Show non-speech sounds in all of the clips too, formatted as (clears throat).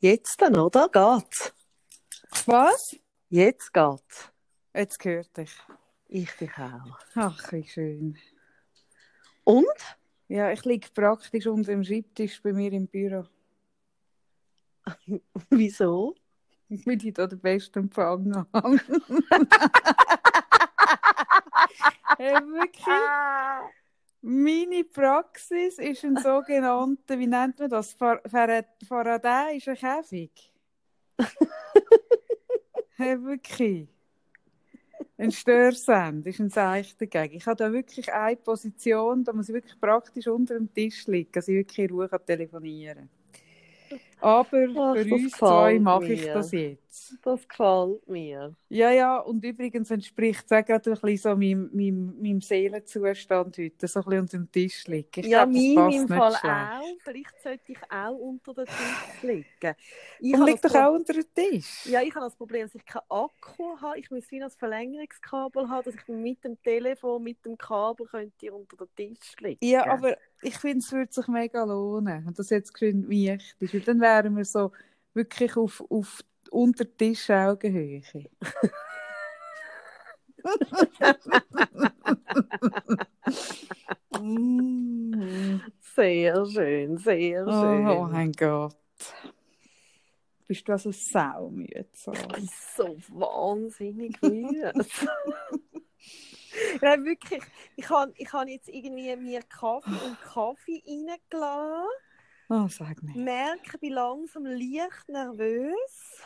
Jetzt dann, oder? Geht's? Was? Jetzt geht's. Jetzt gehört dich. Ich dich auch. Ach, wie schön. Und? Ja, ich liege praktisch unter dem Schreibtisch bei mir im Büro. (laughs) Wieso? Weil ich da den besten Empfang habe. (laughs) hey, wirklich? Meine Praxis ist ein (laughs) sogenannter, wie nennt man das? Far Far Faradäischer Käfig. (laughs) hey, wirklich? Ein Störsend ist ein Zeichen dagegen. Ich habe da wirklich eine Position, da muss ich wirklich praktisch unter dem Tisch liegen, dass ich wirklich in Ruhe telefonieren kann. Aber Ach, für uns zwei mache ich mir. das jetzt. Das gefällt mir. Ja, ja, und übrigens entspricht es auch gerade ein bisschen so meinem, meinem, meinem Seelenzustand heute, so ein bisschen unter dem Tisch liegen. Ich ja, glaub, das mir passt im nicht Fall schlecht. auch. Vielleicht sollte ich auch unter den Tisch liegen. Ich Und liegt doch Pro- auch unter dem Tisch. Ja, ich habe das Problem, dass ich keinen Akku habe. Ich muss wie ein Verlängerungskabel haben, dass ich mit dem Telefon, mit dem Kabel könnte unter den Tisch liegen. Ja, aber ich finde, es würde sich mega lohnen. Und das jetzt geschwind wichtig ist. Weil dann wären wir so wirklich auf, auf unter Tisch Augenhöhe. mm. (laughs) Sehr schön, sehr oh, schön. oh mein Gott. Bist du also saumüde? So? (laughs) Ich bin so wahnsinnig müde. (laughs) ja, wirklich. Ich habe ich hab jetzt irgendwie mir Kaffee und Kaffee reingelassen. Oh, sag mir. Merke, ich bin langsam leicht nervös.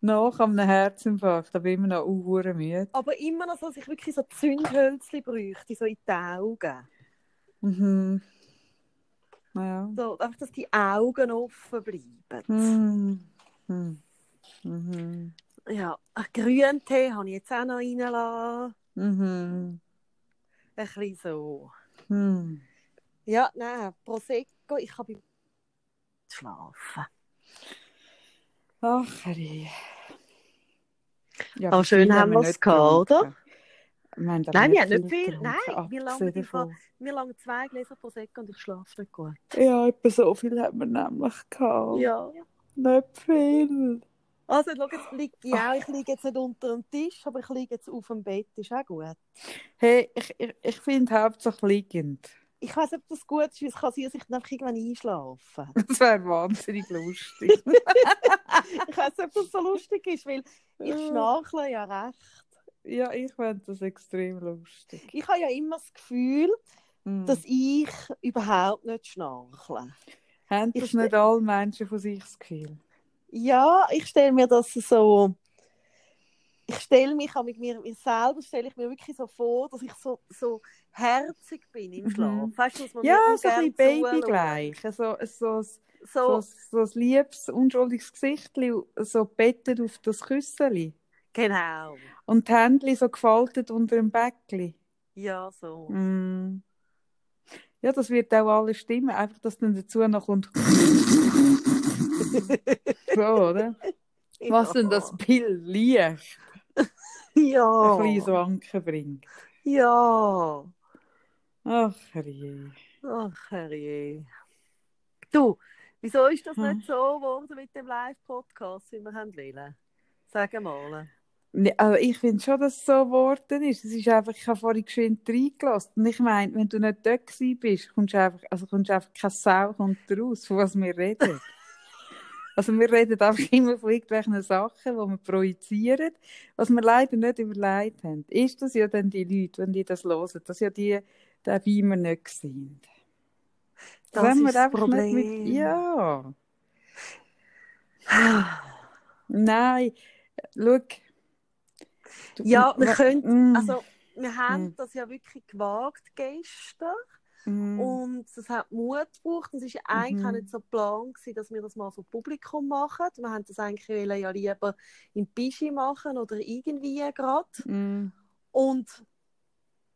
Nach einem Herzinfarkt, aber immer noch unhure müde. Aber immer noch so, dass ich wirklich so Zündhölzchen bräuchte, so in die Augen. Mhm. Ja. So, einfach, dass die Augen offen bleiben. Mhm. Mhm. Ja, einen Grüntee habe ich jetzt auch noch reingelassen. Mhm. Ein bisschen so. Mhm. Ja, nein, Prosecco, ich beim schlafen. Ach, Herrje. Ja, Aber schön haben wir nicht gehabt, getrunken. Wir Nein, wir haben nicht viel. getrunken, Nein, wir langen davon. Mir langen zwei Gläser Prosecco und ich schlafe nicht gut. Ja, etwa so viel haben wir nämlich gehabt. Ja. Nicht viel. Also, schau, jetzt liege ich auch. Ich liege jetzt nicht unter dem Tisch, aber ich liege jetzt auf dem Bett. Ist auch gut. Hey, ich, ich, ich finde hauptsächlich liegend. Ich weiß nicht, ob das gut ist, weil es kann sein, dass ich dann einfach irgendwann einschlafe. (laughs) Das wäre wahnsinnig lustig. (laughs) ich weiß nicht, ob das so lustig ist, weil ich schnarchle ja recht. ja, ich fände das extrem lustig. Ich habe ja immer das Gefühl, Mhm. dass ich überhaupt nicht schnarchle. Haben ich das ste- nicht alle Menschen von sich das Gefühl? Ja, ich stelle mir das so. Ich stelle mich auch mit mir, mir selber stelle ich mir wirklich so vor, dass ich so, so herzig bin im Mhm. Schlaf. Weißt du, dass man Ja, so ein bisschen zuschaut. babygleich. So, so, so, So, so, ein liebes, unschuldiges Gesicht, so bettet auf das Küsseli. genau. Und die Hände so gefaltet unter dem Bäckli. Ja, so. Mm. Ja, das wird auch alles stimmen. Einfach, dass dann dazu noch kommt. (laughs) so, oder? Was denn das Bild Licht Ja. ein bisschen so Anken bringt. Ja. Ach, herrje. Ach, herrje. Du, wieso ist das Hm. nicht so geworden mit dem Live-Podcast, wie wir haben wollen? Sag mal. Nee, also ich finde schon, dass es so geworden ist. Es ist einfach, ich habe vorhin geschwind reingelassen. Und ich meine, wenn du nicht dort bist, kommst du einfach, also kommst du einfach keine Sau kommt raus, von was wir reden. (laughs) also wir reden einfach (laughs) immer von irgendwelchen Sachen, die wir projizieren, was wir leider nicht überlegt haben. Ist das ja dann die Leute, wenn die das hören, dass ja die dabei wir nicht sind. Das wir ist das Problem. mit, ja. Nein, schau. Du- Ja, wir können, Mm, also wir haben Mm. das ja wirklich gewagt gestern mm. und es hat Mut gebraucht. Es war eigentlich auch Mhm. nicht so Plan, gewesen, dass wir das mal vor Publikum machen. Wir haben das eigentlich ja lieber im Pischi machen oder irgendwie gerade. Mm. Und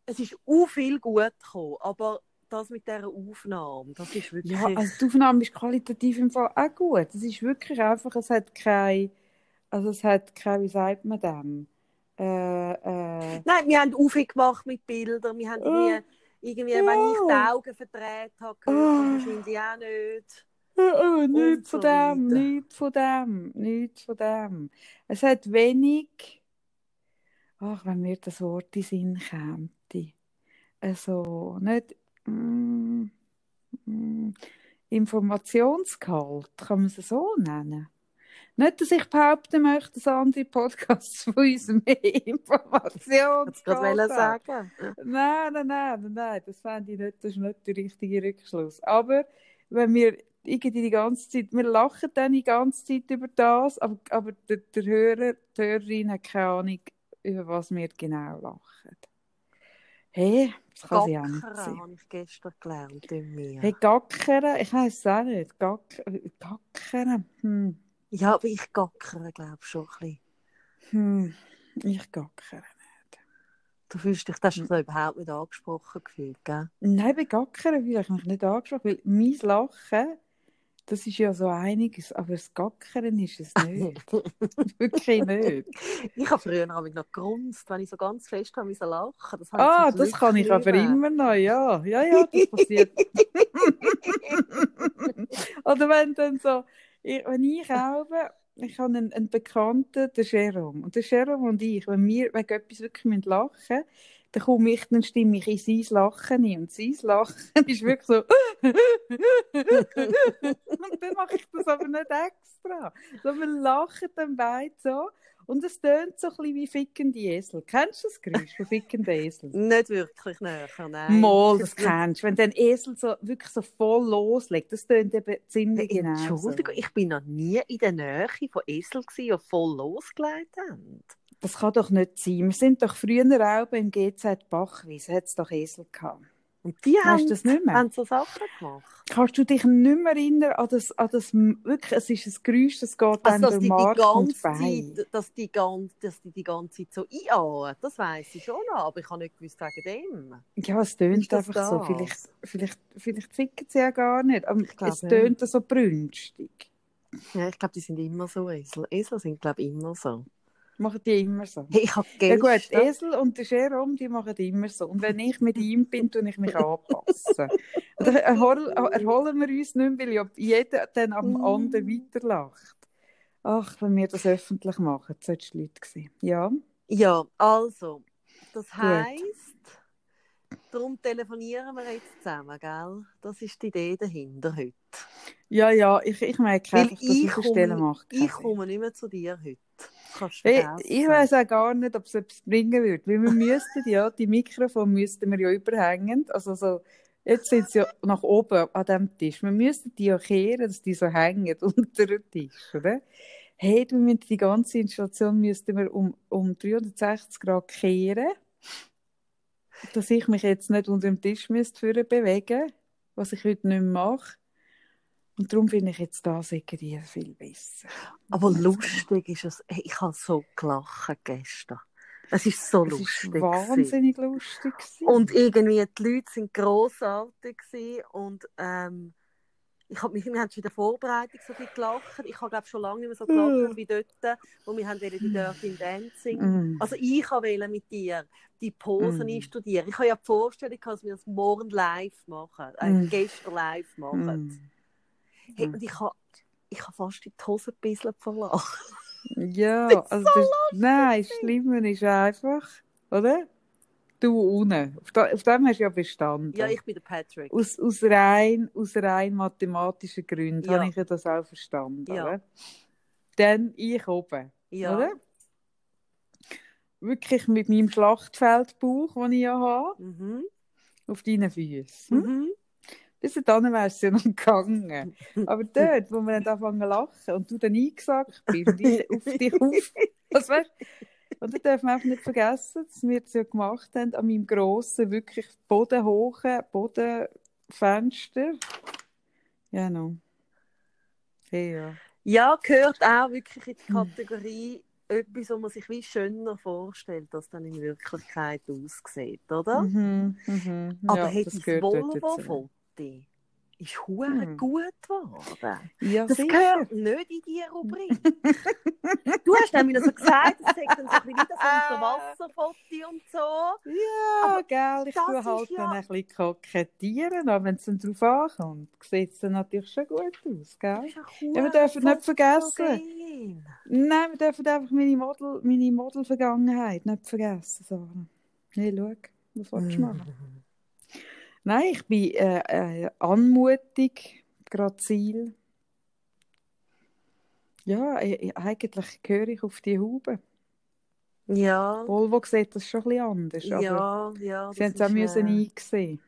es ist auch viel gut gekommen, aber das mit dieser Aufnahme, das ist wirklich... Ja, also die Aufnahme ist qualitativ im Fall auch gut. Es ist wirklich einfach, es hat kein, also es hat kein, wie sagt man dem? Äh, äh, Nein, wir haben auch viel gemacht mit Bildern. Wir haben irgendwie, irgendwie Ja. wenn ich die Augen verdreht habe, Ah. wahrscheinlich auch nicht. Oh, nichts so von dem, weiter. nichts von dem, nichts von dem. Es hat wenig, ach, wenn mir das Wort in Sinn käme, also nicht mm, mm, Informationsgehalt, kann man es so nennen? Nicht, dass ich behaupten möchte, dass andere Podcasts von uns mehr (laughs) wollte haben. sagen. Nein, nein, nein, nein, das fände ich nicht, das ist nicht der richtige Rückschluss. Aber wenn wir irgendwie die ganze Zeit, wir lachen dann die ganze Zeit über das, aber, aber der, der Hörer, die Hörerin hat keine Ahnung, über was wir genau lachen. Hey, das kann sie auch nicht sein. habe ich gestern gelernt in mir. Hey, Gackern, ich weiß es auch nicht. Gack, Gackern, hm, Ja, aber ich gackere, glaube ich, schon ein bisschen. hm, ich gackere. Du fühlst dich, das du so überhaupt nicht angesprochen gefühlt, gell? Nein, bei Gackern will ich mich nicht angesprochen, weil mein Lachen, das ist ja so einiges, aber das Gackern ist es nicht. (laughs) (laughs) Wirklich nicht. Ich habe früher auch noch gerunzt, wenn ich so ganz fest habe müssen lachen. Das Ah, das kann ich nicht aber immer noch, ja. Ja, ja, das passiert. (laughs) Oder wenn dann so, ich, wenn ich auch, ich habe einen, einen Bekannten, den Jerome. Und der Jerome und ich, wenn wir wegen etwas wirklich lachen müssen, dann komme ich, dann stimme ich in sein Lachen ein. Und sein Lachen (laughs) ist wirklich so. (laughs) und dann mache ich das aber nicht extra. So, wir lachen dann beide so. Und es tönt so ein bisschen wie fickende Esel. Kennst du das Geräusch von fickenden Esel? (laughs) Nicht wirklich näher, nein. Mal, das kennst du. Wenn der Esel so, wirklich so voll loslegt, das tönt eben ziemlich genau. Entschuldigung, ich bin noch nie in der Nähe von Esel, gewesen, die voll losgelegt haben. Das kann doch nicht sein. Wir sind doch früher auch beim GZ Bachwies, hat es doch Esel gehabt. Und die haben, das nicht mehr? haben so Sachen gemacht. Kannst du dich nicht mehr erinnern an das, an das wirklich, es ist ein Geräusch, das geht Also, dann dass durch die, die Mark und ganze. Zeit, dass die, ganze, dass die die ganze Zeit so einatmen, das weiss ich schon noch, aber ich habe nicht gewusst wegen dem. Ja, es tönt Ist das einfach so. Vielleicht, vielleicht, vielleicht ficken sie ja gar nicht, aber Ich es tönt so brünstig. Ja, ich glaube, die sind immer so Esel. Esel sind, glaube ich, immer so. Machen die immer so. Ich habe Ja gut. Esel und der Jerome, die machen immer so. Und wenn ich mit ihm bin, tue ich mich anpassen. (laughs) Dann erhol- erholen wir uns nicht mehr, weil ja jeder dann am Mm. anderen weiterlacht. Ach, wenn wir das öffentlich machen, das solltest du Leute sehen. Ja, Ja, also, das heisst, darum telefonieren wir jetzt zusammen, gell? Das ist die Idee dahinter heute. ja, ja ich, ich merke Weil einfach, dass ich ich Stellen komme, mache. ich komme nicht mehr zu dir heute. Kannst du Ich, weiß auch gar nicht, ob es etwas bringen würde. Weil wir (laughs) müssten ja, die Mikrofone müssten wir ja überhängen. Also so, jetzt sind sie ja nach oben an dem Tisch. Wir müssten die ja kehren, dass die so hängen (laughs) unter dem Tisch, oder? Hey, wir müssen die ganze Installation müssten wir um, um 360 Grad kehren. Dass ich mich jetzt nicht unter dem Tisch müsste bewegen, was ich heute nicht mache. Und darum finde ich jetzt das irgendwie viel besser. Aber lustig ist es. Ich habe so gelacht gestern. Es ist so Es lustig. war gewesen. wahnsinnig lustig. gewesen. Und irgendwie, die Leute sind grossartig gewesen und ähm, ich hab mich, wir haben schon in der Vorbereitung so viel gelacht. Ich habe glaube schon lange nicht mehr so gelacht wie dort, wo wir haben die Dirty Dancing. Mm. Also ich wollte mit dir die Posen Mm. einstudieren. Ich habe ja die Vorstellung, dass wir das morgen live machen, äh, Mm. gestern live machen. Hey, Mm. und ich habe ich habe fast in die Hose ein bisschen verlassen. (laughs) Ja, also das, nein, das Schlimme ist einfach, oder? Du unten. Auf, da, auf dem hast du ja bestanden. Ja, ich bin der Patrick. aus, aus, rein, aus rein mathematischen Gründen Ja. habe ich ja das auch verstanden. Ja. Oder? Dann ich oben. Ja. Oder? Wirklich mit meinem Schlachtfeldbauch, den ich ja habe, Mhm. auf deinen Füßen. Hm? Mhm. Bis dahin wäre es ja noch gegangen. Aber dort, wo wir dann anfangen zu lachen und du dann eingesagt bist und ich auf dich auf. Was weißt Und dann darf man einfach nicht vergessen, dass wir das ja gemacht haben an meinem grossen, wirklich bodenhohen Bodenfenster. Ja, no. Hey, ja. Ja, gehört auch wirklich in die. Kategorie etwas, was man sich wie schöner vorstellt, als dann in Wirklichkeit aussieht, oder? Mhm, mhm. Aber ja, hat das das Volvo-Foto ist hure Hm. gut geworden. Ja, Das sicher. gehört nicht in die Rubrik. (laughs) du hast nämlich so gesagt, es sagt dann so ein bisschen wieder so unser Wasserfoto und so. Ja, gell, ich tue halt ja- dann ein bisschen kokettieren, aber wenn es dann drauf ankommt, sieht es dann natürlich schon gut aus, gell? Das ist ja wir dürfen nicht vergessen. Nein, wir dürfen einfach meine Model, meine Model-Vergangenheit nicht vergessen, Sarah. Hey, schau, was willst du machen? Nein, ich bin äh, äh, anmutig, grazil. Ja, äh, eigentlich gehöre ich auf die Haube. Ja, Volvo sieht das schon ein bisschen anders, ja, ja. sie haben es auch müssen äh, einsehen.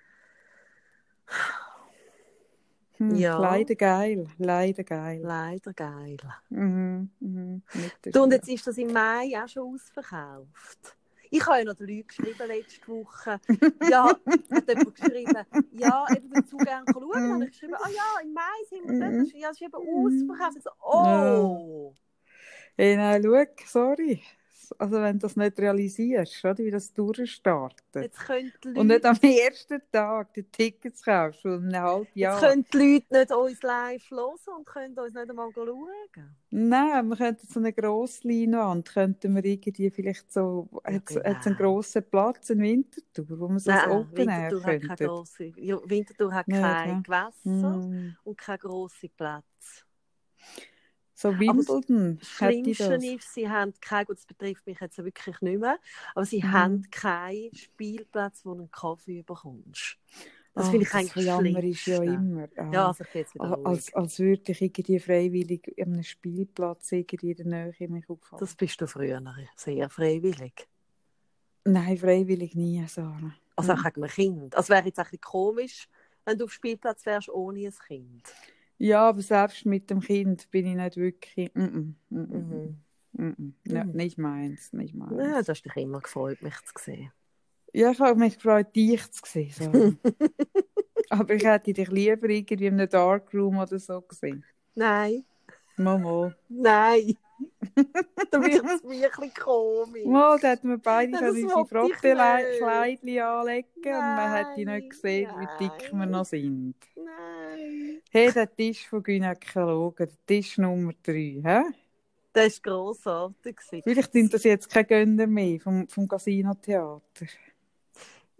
Hm, Ja. Leider geil, leider geil. Leider geil. Mhm, mhm, Du, und jetzt ist das im Mai auch schon ausverkauft. Ich habe ja noch den Leuten geschrieben letzte Woche. Ja, hat jemand geschrieben, ja, eben würde zu gerne schauen. Dann habe ich geschrieben, ah ja, im Mai sind wir dort. Ja, es ist eben ausverkauft. Ich so, oh! Hey, nein, schau, sorry. Also wenn du das nicht realisierst, oder, wie das durchstartet. Jetzt Leute, Und nicht am ersten Tag die Tickets kaufst, schon ein halbes jetzt Jahr. können die Leute nicht uns live hören und können uns nicht einmal schauen. Nein, wir könnten so eine grosse Leinwand, könnten wir irgendwie vielleicht so, Ja, hat's, genau. hat's einen grossen Platz in Winterthur, wo wir so ein Nein, Open Air Winterthur hat keine grosse, ja, Winterthur hat Nicht, kein? Gewässer Mm. und keinen grossen Platz. So Wimbledon Das Schlimmste ist, sie haben kein, gut, das betrifft mich jetzt wirklich nicht mehr, aber sie Mhm. haben keinen Spielplatz, wo du einen Kaffee bekommst. Das Ach, finde ich eigentlich das Jammer ist ja immer. ah. Ja, also jetzt wieder Al- ruhig. als, als würde ich irgendwie freiwillig an einem Spielplatz irgendwie in der Nähe mich aufhalten. Das bist du früher sehr freiwillig. Nein, freiwillig nie, Sarah. Also auch wegen einem Kind. Also wäre jetzt ein bisschen komisch, wenn du auf dem Spielplatz wärst ohne ein Kind. Ja, aber selbst mit dem Kind bin ich nicht wirklich. Mm -mm, mm -mm, Mhm. mm -mm. Ja, Mhm. nicht meins, nicht meins. Ja, du hast dich immer gefreut, mich zu sehen. Ja, ich habe mich gefreut, dich zu sehen. Sarah. (laughs) aber ich hätte dich lieber irgendwie in einem Darkroom oder so gesehen. Nein, mal. nein. Da wird es wirklich komisch. Mal, da hätten wir beide können unsere Frotteleidchen anlegen und man hätte Nein, nicht gesehen, wie dick wir nein. noch sind. Nein. Hey, der Tisch von Gynäkologen, der Tisch Nummer 3, hä? Das war grossartig. Vielleicht sind das jetzt keine Gönner mehr vom, vom Casino-Theater.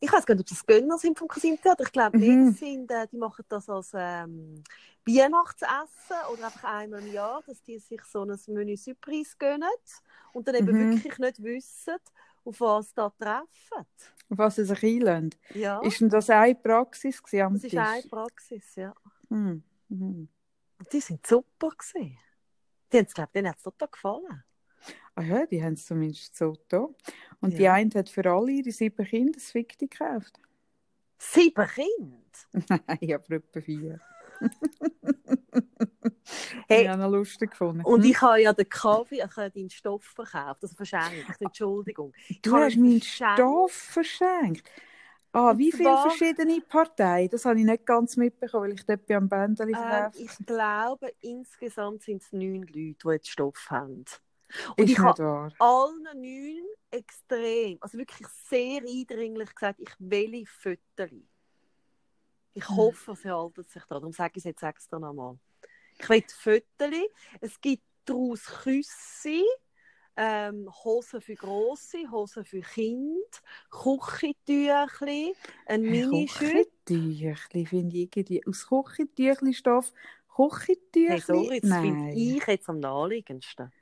Ich weiß gar nicht, ob das Gönner sind vom Casino-Theater. Ich glaube, Mhm. die, sind, äh, die machen das als ähm, Weihnachtsessen oder einfach einmal im Jahr, dass die sich so ein Menü Surprise gönnen und dann eben Mhm. wirklich nicht wissen, auf was sie da treffen. Auf was sie sich einlösen. Ja, Ist denn das eine Praxis am das ist eine Praxis, ja. Hm. Mhm. Die sind super gewesen. Die haben es, glaube ich, denen hat es total gefallen. Ah ja, die haben es zumindest so da. Und die Ja. eine hat für alle ihre sieben Kinder ein Fickti gekauft. Sieben Kinder! (laughs) Nein, aber etwa vier. (laughs) Hey, Ich habe noch lustig gefunden. Und Hm? ich habe ja den Kaffee, ich habe deinen Stoff verkauft, also verschenkt, Entschuldigung. Ich Du hast meinen verschenkt. Stoff verschenkt. Ah, Und wie viele verschiedene Parteien? Das habe ich nicht ganz mitbekommen, weil ich dort am Bändeli verkauft ich glaube, insgesamt sind es neun Leute, die jetzt Stoff haben. Und ich habe allen neun extrem, also wirklich sehr eindringlich gesagt, ich will Fotos. Ich Hm. hoffe, sie halten sich daran. Darum sage ich es jetzt extra nochmal. Ich will Fotos. Es gibt daraus Küsse, ähm, Hosen für Grosse, Hosen für Kinder, Küchentüchli, ein Hey, Minischütz. Küchentüchli finde ich irgendwie aus Küchentüchli-Stoff. Küchentüchli? Hey, sorry, das finde ich jetzt am naheliegendsten.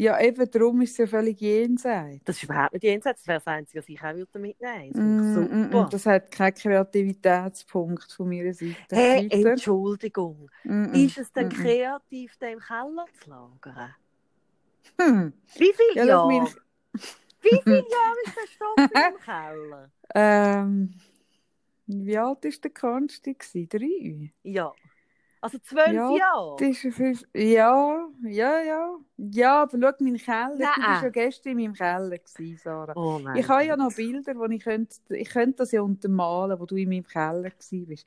Ja, eben darum ist es ja völlig jenseits. Das ist überhaupt nicht jenseits. Das wäre das Einzige, was ich auch würde mitnehmen würde. Mm, ich mm, super. mm, das hat keinen Kreativitätspunkt von meiner Seite. Hey. Entschuldigung. Mm, mm, Ist es denn mm, mm. kreativ, den im Keller zu lagern? Hm. Wie viele Ja, Jahre? mein- Wie viele (laughs) Jahre ist der Stoff im Keller? Ähm, wie alt war der Konsti? Drei? Ja. Also zwölf Ja, Jahre? Das ist fünf... Ja, ja, ja. Ja, aber schau, mein Keller. Du Nein. warst ja gestern in meinem Keller, gewesen, Sarah. Oh. Ich habe ja noch Bilder, wo ich könnte, ich könnte das ja untermalen, wo du in meinem Keller warst.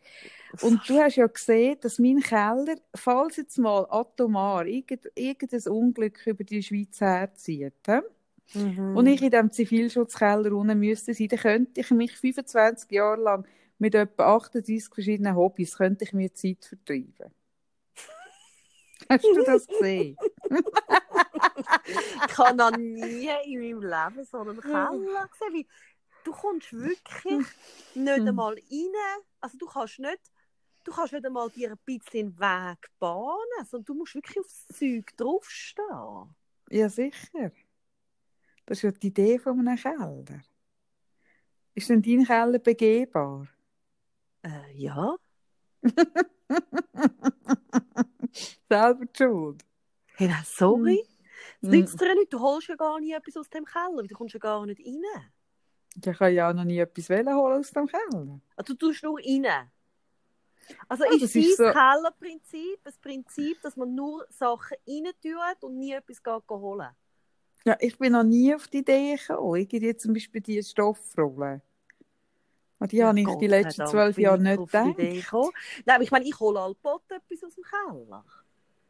Und du hast ja gesehen, dass mein Keller, falls jetzt mal atomar irgend, irgendein Unglück über die Schweiz herzieht, hä? Mhm. und ich in diesem Zivilschutzkeller unten müsste sein, dann könnte ich mich 25 Jahre lang mit etwa 38 verschiedenen Hobbys könnte ich mir Zeit vertreiben. (laughs) Hast du das gesehen? (laughs) ich habe noch nie in meinem Leben so einen Keller (laughs) gesehen. Wie, du kommst wirklich nicht Hm. einmal rein. Also du kannst nicht, du kannst nicht einmal dir ein bisschen den Weg bahnen, sondern du musst wirklich aufs Zeug draufstehen. Ja, sicher. Das ist ja die Idee von einem Keller. Ist denn dein Keller begehbar? Äh, ja. (laughs) Selber schuld. Hey, nein, sorry. Das Hm. nützt dir ja nicht. Du holst ja gar nie etwas aus dem Keller, du kommst ja gar nicht rein. Ich habe ja auch noch nie etwas holen aus dem Keller. Also, du tust nur rein. Also Ah, ist das so- Kellerprinzip das Prinzip, dass man nur Sachen rein tut und nie etwas holen Ja, ich bin noch nie auf die Idee gekommen. Ich gebe jetzt zum Beispiel die Stoffrollen. An die habe ich Gott die letzten Dank zwölf Jahre ich nicht gedacht. Nein, ich meine, ich hole allbot etwas aus dem Keller.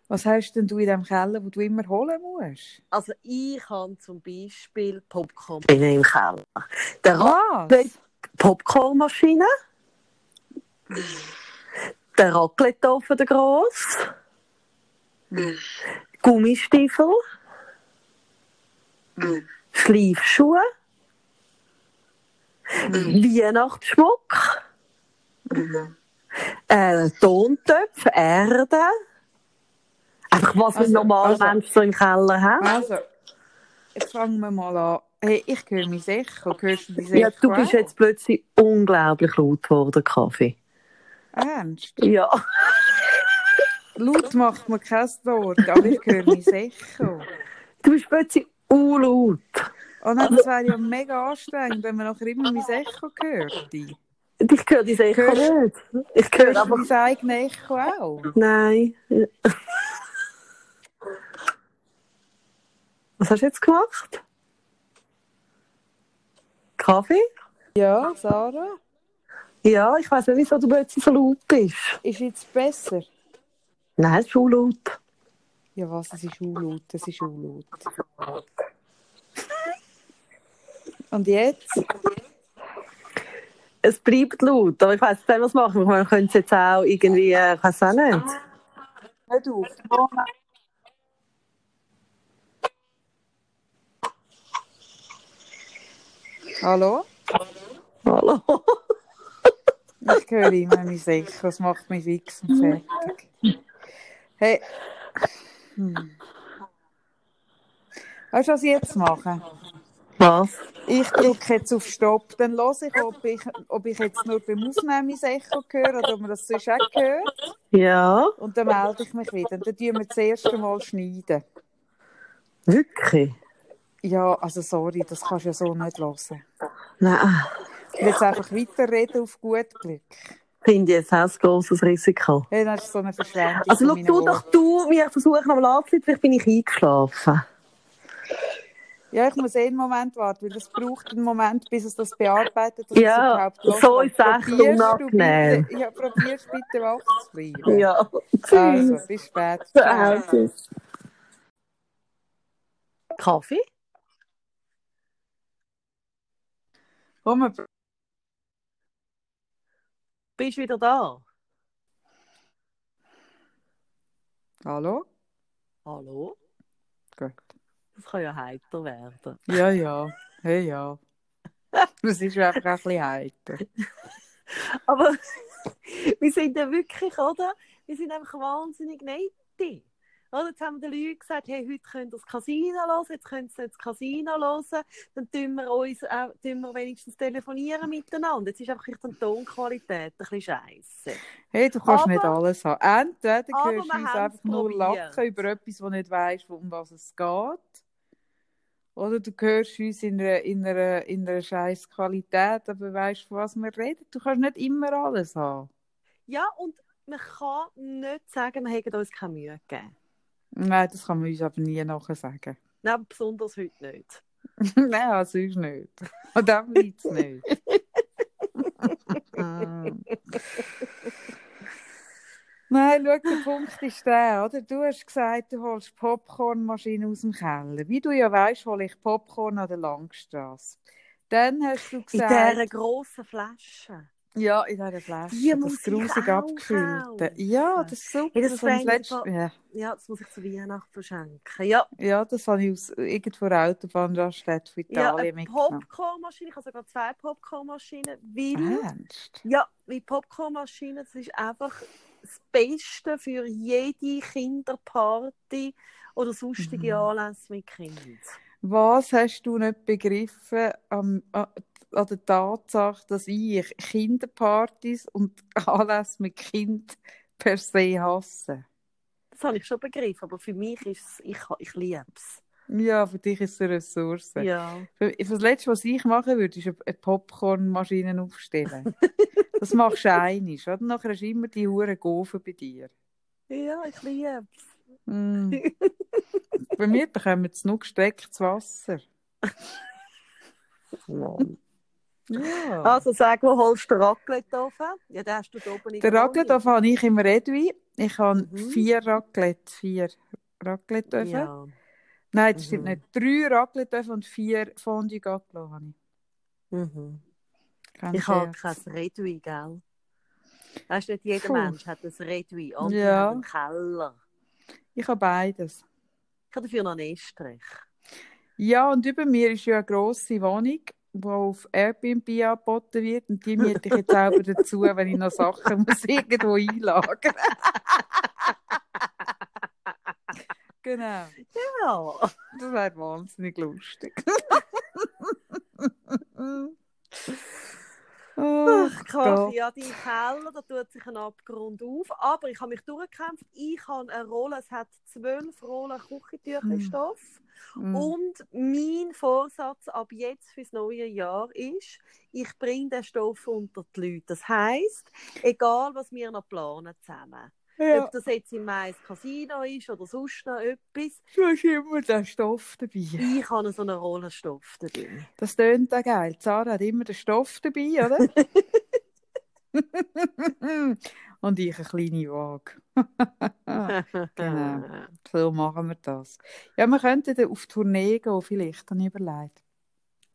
Was hast denn du in dem Keller, wo du immer holen musst? Also ich habe zum Beispiel Popcorn im Keller. Der Was? Popcornmaschine. Der Raclette-Ofen, der gross. Gummistiefel. Schleifschuhe. Weihnachtsschmuck. Äh, Tontöpfe, Erde. Einfach was ein Also- normaler also- Mensch so im Keller hat. Also, jetzt fangen wir mal an. Hey, ich höre mich sicher. Hörst du dich sicher Ja, du bist auch? jetzt plötzlich unglaublich laut geworden, Kaffee. Ernst? Ja. Laut macht mir keine Sorgen, aber ich höre mich sicher. Du bist plötzlich unlaut. Oh nein, das wäre ja mega anstrengend, wenn man nachher immer mein Echo hört. Ich höre dich sicher Hörst- nicht. Ich höre aber... dein eigenes Echo auch? Nein. Was hast du jetzt gemacht? Kaffee? Ja, Sarah? Ja, ich weiß nicht, wieso du plötzlich so laut bist. Ist jetzt besser? Nein, es ist schon laut. Ja, was? Es ist unlaut, es ist unlaut. Und jetzt? Es bleibt laut, aber ich weiß nicht, was machen wir. Man könnte es jetzt auch irgendwie, äh, ich weiß auch nicht. Hört auf. Hallo? Hallo? Ich höre immer mich sicher, das macht mich fix und fertig. Hey. Hm. Weißt du, was ich jetzt mache? Was? Ich drücke jetzt auf Stopp, dann höre ich, ob ich, ob ich jetzt nur beim Aufnehmen mein Echo höre oder ob man das sonst auch hört. Ja, Und dann melde ich mich wieder. Und dann tun wir das erste Mal schneiden. wirklich? Ja, also sorry, das kannst du ja so nicht hören. Nein, Ich jetzt einfach weiterreden auf gut Glück. finde ich jetzt auch ein grosses Risiko. Hey, das ist so eine Verschwendung Also, schau du doch du, mir versuchen am Laden, vielleicht bin ich eingeschlafen. Ja, ich muss eh einen Moment warten, weil es braucht einen Moment, bis es das bearbeitet, dass Ja, es überhaupt so ist es echt unangenehm. bitte- Ja, probierst bitte wach zu bleiben. Ja. Also, bis später. Ciao. Tschüss. Kaffee? Komm, Bist du wieder da? Hallo? Hallo? Das kann ja heiter werden. Ja, ja. Hey, ja. Das ist einfach auch ein bisschen heiter. (laughs) Aber (laughs) wir sind ja wirklich, oder? Wir sind einfach wahnsinnig nette. Oder? Jetzt haben wir den Leuten gesagt, hey, heute könnt ihr das Casino hören, jetzt könnt ihr das Casino hören, dann tun wir, uns, auch, tun wir wenigstens telefonieren miteinander. Jetzt ist einfach die Tonqualität ein bisschen scheisse. Hey, du kannst Aber- nicht alles haben. Entweder hörst du uns einfach nur lachen über etwas, wo nicht weißt, um was es geht. Oder du hörst uns in einer, in einer, in einer scheiß Qualität, aber weißt, von was wir reden. Du kannst nicht immer alles haben. Ja, und man kann nicht sagen, wir hätten uns keine Mühe gegeben. Nein, das kann man uns aber nie nachher sagen. Nein, besonders heute nicht. (laughs) Nein, sonst nicht. Und dann bleibt es nicht. (laughs) Nein, schau, der Punkt ist der, oder? Du hast gesagt, du holst Popcornmaschine aus dem Keller. Wie du ja weißt, hole ich Popcorn an der Langstrasse. Dann hast du In gesagt, dieser grossen Flasche. Ja, in dieser Flasche. Die das muss ich grusig kaufen. Ja, das ist super. Hey, das das im ja. Ja, das muss ich zu Weihnachten verschenken. Ja, ja, das habe ich aus irgendwo Autobahnraststätte von ja Italien eine mitgenommen. Popcornmaschine. Ich habe sogar zwei Popcornmaschinen, weil... Ernst? Ja, die Popcornmaschine, das ist einfach das Beste für jede Kinderparty oder sonstige Mhm. Anlässe mit Kindern. Was hast du nicht begriffen an, an der Tatsache, dass ich Kinderpartys und (laughs) Anlässe mit Kind per se hasse? Das habe ich schon begriffen, aber für mich ist es, ich, ich liebe es. Ja, für dich ist es eine Ressource. Ja. Für, für das Letzte, was ich machen würde, ist eine- Popcornmaschine aufstellen. (laughs) das machst du. Oder? Nachher hast du immer die Huren Gofen bei dir. ja, ich liebe es. Mm. (laughs) bei mir bekommen sie nur gestecktes Wasser. Ja. Also sag, wo holst du den Raclette-Ofen? Ja, den hast du da oben Den der Raclette Wohnung. habe ich im Redwi. Ich habe Mhm. vier Raclette. Vier Raclette Ja. Nein, das stimmt Mhm. nicht. Drei Raclette und vier Fondue Gâteau habe ich. Mhm. Ich habe kein Redui, gell? Weißt du, nicht jeder Puh. Mensch hat ein Redui und Ja. einen Keller. Ich habe beides. Ich habe dafür noch einen Estrich. Ja, und über mir ist ja eine grosse Wohnung, die auf Airbnb angeboten wird. Und die miete ich jetzt selber dazu, wenn ich noch Sachen (laughs) muss irgendwo einlagern (laughs) Genau. Ja. Das wäre wahnsinnig lustig. (laughs) Ach. Gott. Ja, die Keller, da tut sich ein Abgrund auf. Aber ich habe mich durchgekämpft. Ich habe eine Rolle, es hat zwölf Rollen Küchentücherstoff. Mm. Und mein Vorsatz ab jetzt fürs neue Jahr ist, ich bringe den Stoff unter die Leute. Das heisst, egal was wir noch planen zusammen, Ja, ob das jetzt im Mai ein Casino ist oder sonst noch etwas, du hast immer den Stoff dabei. ich habe so einen Rollenstoff dabei. Das tönt auch geil. Zara hat immer den Stoff dabei, oder? (laughs) (laughs) Und ich eine kleine Waage. (laughs) Genau. So machen wir das. Ja, wir könnten dann auf Tournee gehen, vielleicht, habe ich überlegt.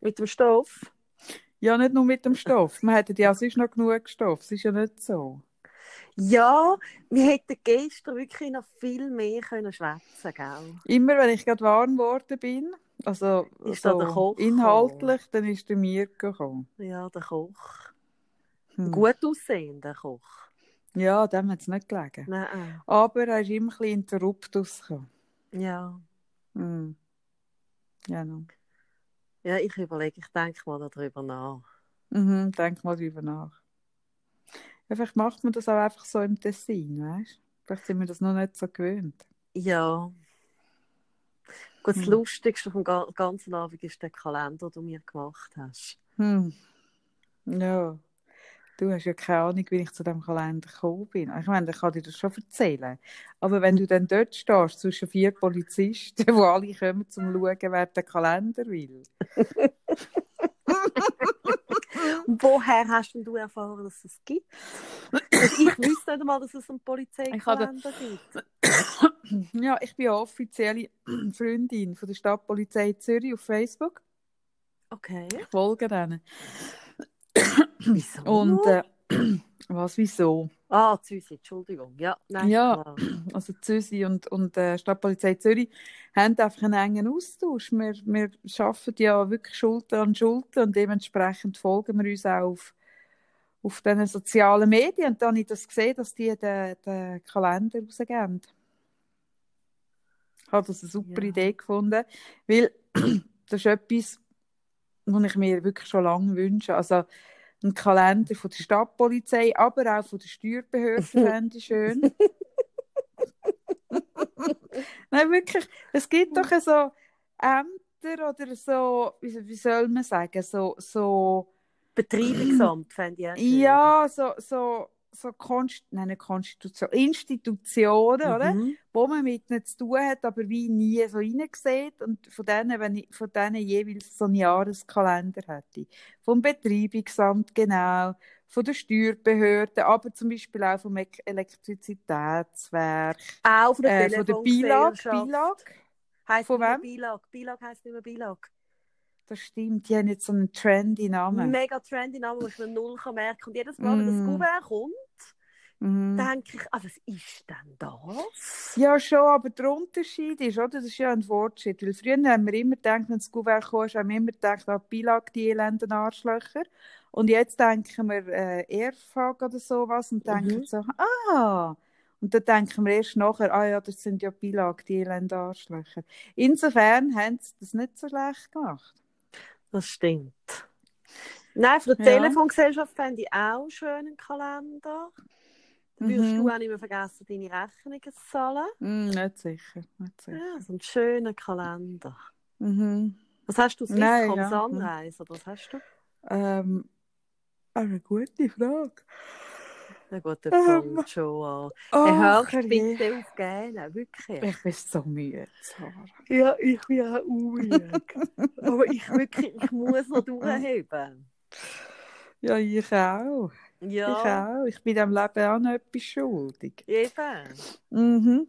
Mit dem Stoff? Ja, nicht nur mit dem Stoff. Wir hätten ja sonst noch genug Stoff. Es ist ja nicht so. Ja, wir hätten gestern wirklich noch viel mehr können schwätzen können. Immer wenn ich gerade warm geworden bin, also so inhaltlich, dann ist der Mirko gekommen. Ja, der Koch. Hm. Gut aussehender Koch. Ja, dem hat es nicht gelegen. Nein. Aber er ist immer ein bisschen Interruptus gekommen. Ja. Hm. Ja, no. ja, ich überlege, ich denke mal darüber nach. Mhm, denk mal drüber nach. Ja, vielleicht macht man das auch einfach so im Tessin, weißt du? Vielleicht sind wir das noch nicht so gewöhnt. Ja. Gut, das Hm. Lustigste vom ga- ganzen Abend ist der Kalender, den du mir gemacht hast. Hm. Ja. Du hast ja keine Ahnung, wie ich zu dem Kalender gekommen bin. Ich meine, ich kann dir das schon erzählen. Aber wenn du dann dort stehst, zwischen vier Polizisten, (laughs) die alle kommen, um zu schauen, wer den Kalender will. (laughs) Woher hast denn du erfahren, dass es gibt? Ich wüsste nicht einmal, dass es einen Polizeikalender gibt. (coughs) Ja, ich bin ja offizielle (coughs) Freundin von der Stadtpolizei Zürich auf Facebook. Okay. Ich folge denen. Wieso? Und äh, (coughs) was, wieso? Ah, Züsi, Entschuldigung. Ja, nein. Ja. (clears throat) Also Züsi und, und äh, Stadtpolizei Zürich haben einfach einen engen Austausch. Wir, wir arbeiten ja wirklich Schulter an Schulter und dementsprechend folgen wir uns auch auf, auf den sozialen Medien. Und dann habe ich das gesehen, dass die den, den Kalender rausgeben. Ich habe das eine super Ja. Idee gefunden, weil (clears throat) das ist etwas, was ich mir wirklich schon lange wünsche. Also ein Kalender von der Stadtpolizei, aber auch von der Steuerbehörde (laughs) fände ich schön. (laughs) Nein, wirklich. Es gibt doch so Ämter oder so, wie, wie soll man sagen, so, so Betreibungsamt fände ich auch schön. ja, so, so, so Konst nein, Konstitution, Institutionen, oder? Mhm. wo man mit ihnen zu tun hat, aber wie nie so reingesehen und von denen, wenn ich von denen jeweils so einen Jahreskalender hätte. Vom Betreibungsamt, genau, von der Steuerbehörde, aber zum Beispiel auch vom Ek- Elektrizitätswerk, Auch von der äh, von der Bilag. Bilag. Heisst Von wem? Bilag. Bilag heisst nicht mehr Bilag. Das stimmt, die haben jetzt so einen trendy Namen. Mega trendy Name, den ich mir null kann merken Und jedes Mal, wenn das Mm. Kuvert kommt, Mhm. denke ich, ah, was ist denn das? Ja, schon, aber der Unterschied ist, oder? Das ist ja ein Fortschritt. Weil früher haben wir immer gedacht, wenn das Kuvert kam, haben wir immer gedacht, ah, Bilag, die elenden Arschlöcher. Und jetzt denken wir äh, Airfag oder sowas und denken Mhm. so, ah. Und dann denken wir erst nachher, ah ja, das sind ja Bilag, die elenden Arschlöcher. Insofern haben sie das nicht so schlecht gemacht. Das stimmt. Nein, von der Ja. Telefongesellschaft fände ich auch einen schönen Kalender. Dann würdest Mhm. du auch nicht mehr vergessen, deine Rechnungen zu zahlen. Hm, nicht sicher, nicht sicher. Ja, so einen schönen Kalender. Mhm. Was hast du? Swisscom, ja. Sunrise? Oder was hast du? Ähm, eine gute Frage. Na gut, der Ähm. schon an. Oh, Hey, herrje. bitte auf gerne, wirklich. Ich bin so müde, Sarah. Ja, ich bin auch unruhig. Aber ich wirklich, ich muss noch durchheben. Ja, ich auch. Ich Ja, auch. Ich bin dem Leben auch noch etwas schuldig. eben. Mhm.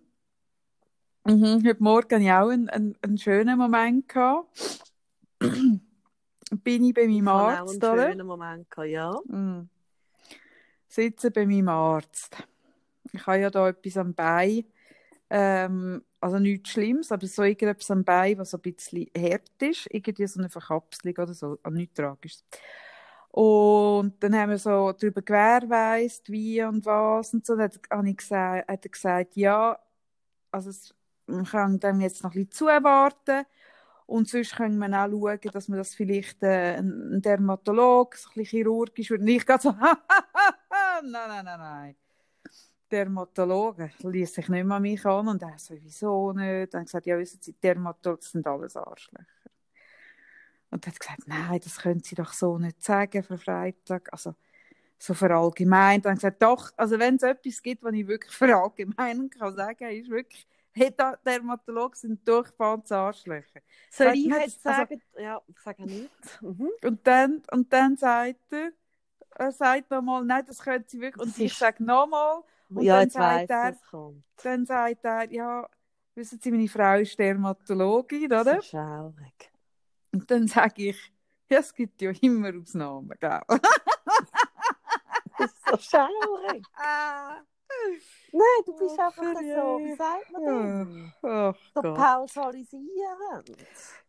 Mhm. Heute Morgen hatte ich auch einen, einen, einen schönen Moment. Gehabt. (clears throat) bin ich bei meinem Ich Arzt, einen oder? schönen Moment, gehabt, ja. Mhm. Sitze bei meinem Arzt. Ich habe ja da etwas am Bein. Ähm, also nichts Schlimmes, aber so irgendetwas am Bein, was ein bisschen hart ist. Irgendwie so eine Verkapselung oder so. Also nichts Tragisches. Und dann haben wir so darüber gewährleistet, wie und was und so. Dann hat, ich gesagt, hat er gesagt, ja, also es, man kann dann jetzt noch ein bisschen zuwarten. Und sonst können wir auch schauen, dass man das vielleicht äh, ein Dermatolog, so ein bisschen chirurgisch würde. Und ich so, (laughs) nein, nein, nein, nein. Dermatologen ließ sich nicht mehr an mich an. Und er so, wieso nicht? Dann gesagt, ja, wissen Sie, Dermatologen sind alles Arschlöcher. Und er hat gesagt, nein, das können Sie doch so nicht sagen, Frau Freitag. Also, so verallgemeint. Dann gesagt, doch, also wenn es etwas gibt, was ich wirklich (laughs) verallgemeinen kann sagen, ist wirklich, hey, da- Dermatologen sind durchgefahrene Arschlöcher. Soll ich jetzt also- sagen? ja, ich sage nicht. Mhm. Und dann, und dann sagt er, er sagt nochmal, nein, das können Sie wirklich. Und ich sage nochmal, Und ja, dann sagt er- kommt. dann sagt er, ja, wissen Sie, meine Frau ist Dermatologin, oder? Das ist schaurig. Und dann sage ich, ja, es gibt ja immer Ausnahmen, gell? (laughs) Das ist so schaurig. (laughs) Nein, du bist Ach, einfach so, wie sagt man Ja. denn? Ach So Gott. pauschalisierend.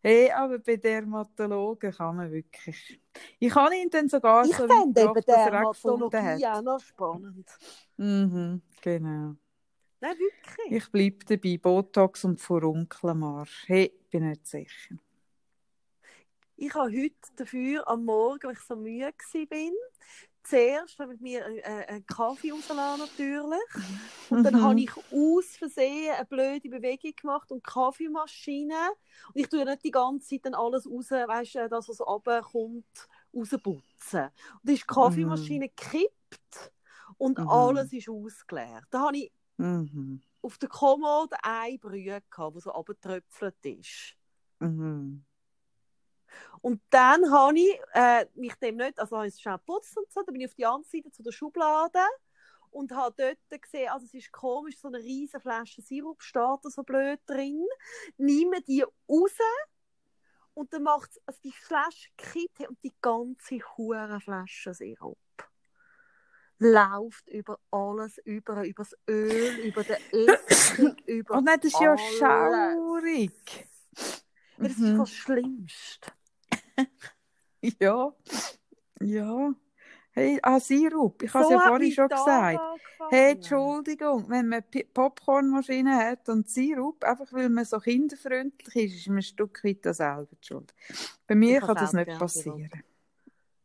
Hey, aber bei Dermatologen kann man wirklich. Ich habe ihn dann sogar Ich so weit gebracht, dass er auch gefunden hat. auch noch spannend. Mhm, genau. Nein, wirklich. Ich bleibe dabei, Botox und Furunkelmarsch. Hey, bin nicht sicher. Ich habe heute dafür am Morgen, weil ich so müde war, zuerst habe ich mir einen, äh, einen Kaffee rausgelassen, natürlich. (laughs) Und dann Mhm. habe ich aus Versehen eine blöde Bewegung gemacht und Kaffeemaschine. Und ich tue ja nicht die ganze Zeit dann alles raus, weißt du, das, was so runterkommt, rausputzen. Und dann ist die Kaffeemaschine gekippt und Mhm. alles ist ausgeleert. Da habe ich Mhm. auf der Kommode eine Brühe gehabt, die so runtergetröpfelt ist. Mhm. Und dann habe ich äh, mich dem nicht, also habe ich es schnell geputzt und so, dann bin ich auf die andere Seite zu der Schublade und habe dort gesehen, also es ist komisch, so eine riesige Flasche Sirup steht da so blöd drin, nehme die raus und dann macht es, also die Flasche kippt und die ganze hure Flasche Sirup läuft über alles, über, über das Öl, über den Essig, (coughs) über Oh nein, das ist ja alles. schaurig. Ja, das ist Mhm. das Schlimmste. (laughs) Ja. Ja. Hey, ah, Sirup. Ich habe es So ja vorhin schon gesagt. Hey, Entschuldigung, wenn man Popcornmaschine hat und Sirup, einfach weil man so kinderfreundlich ist, ist man ein Stück weit das selber schuld. Bei mir Ich kann das nicht passieren.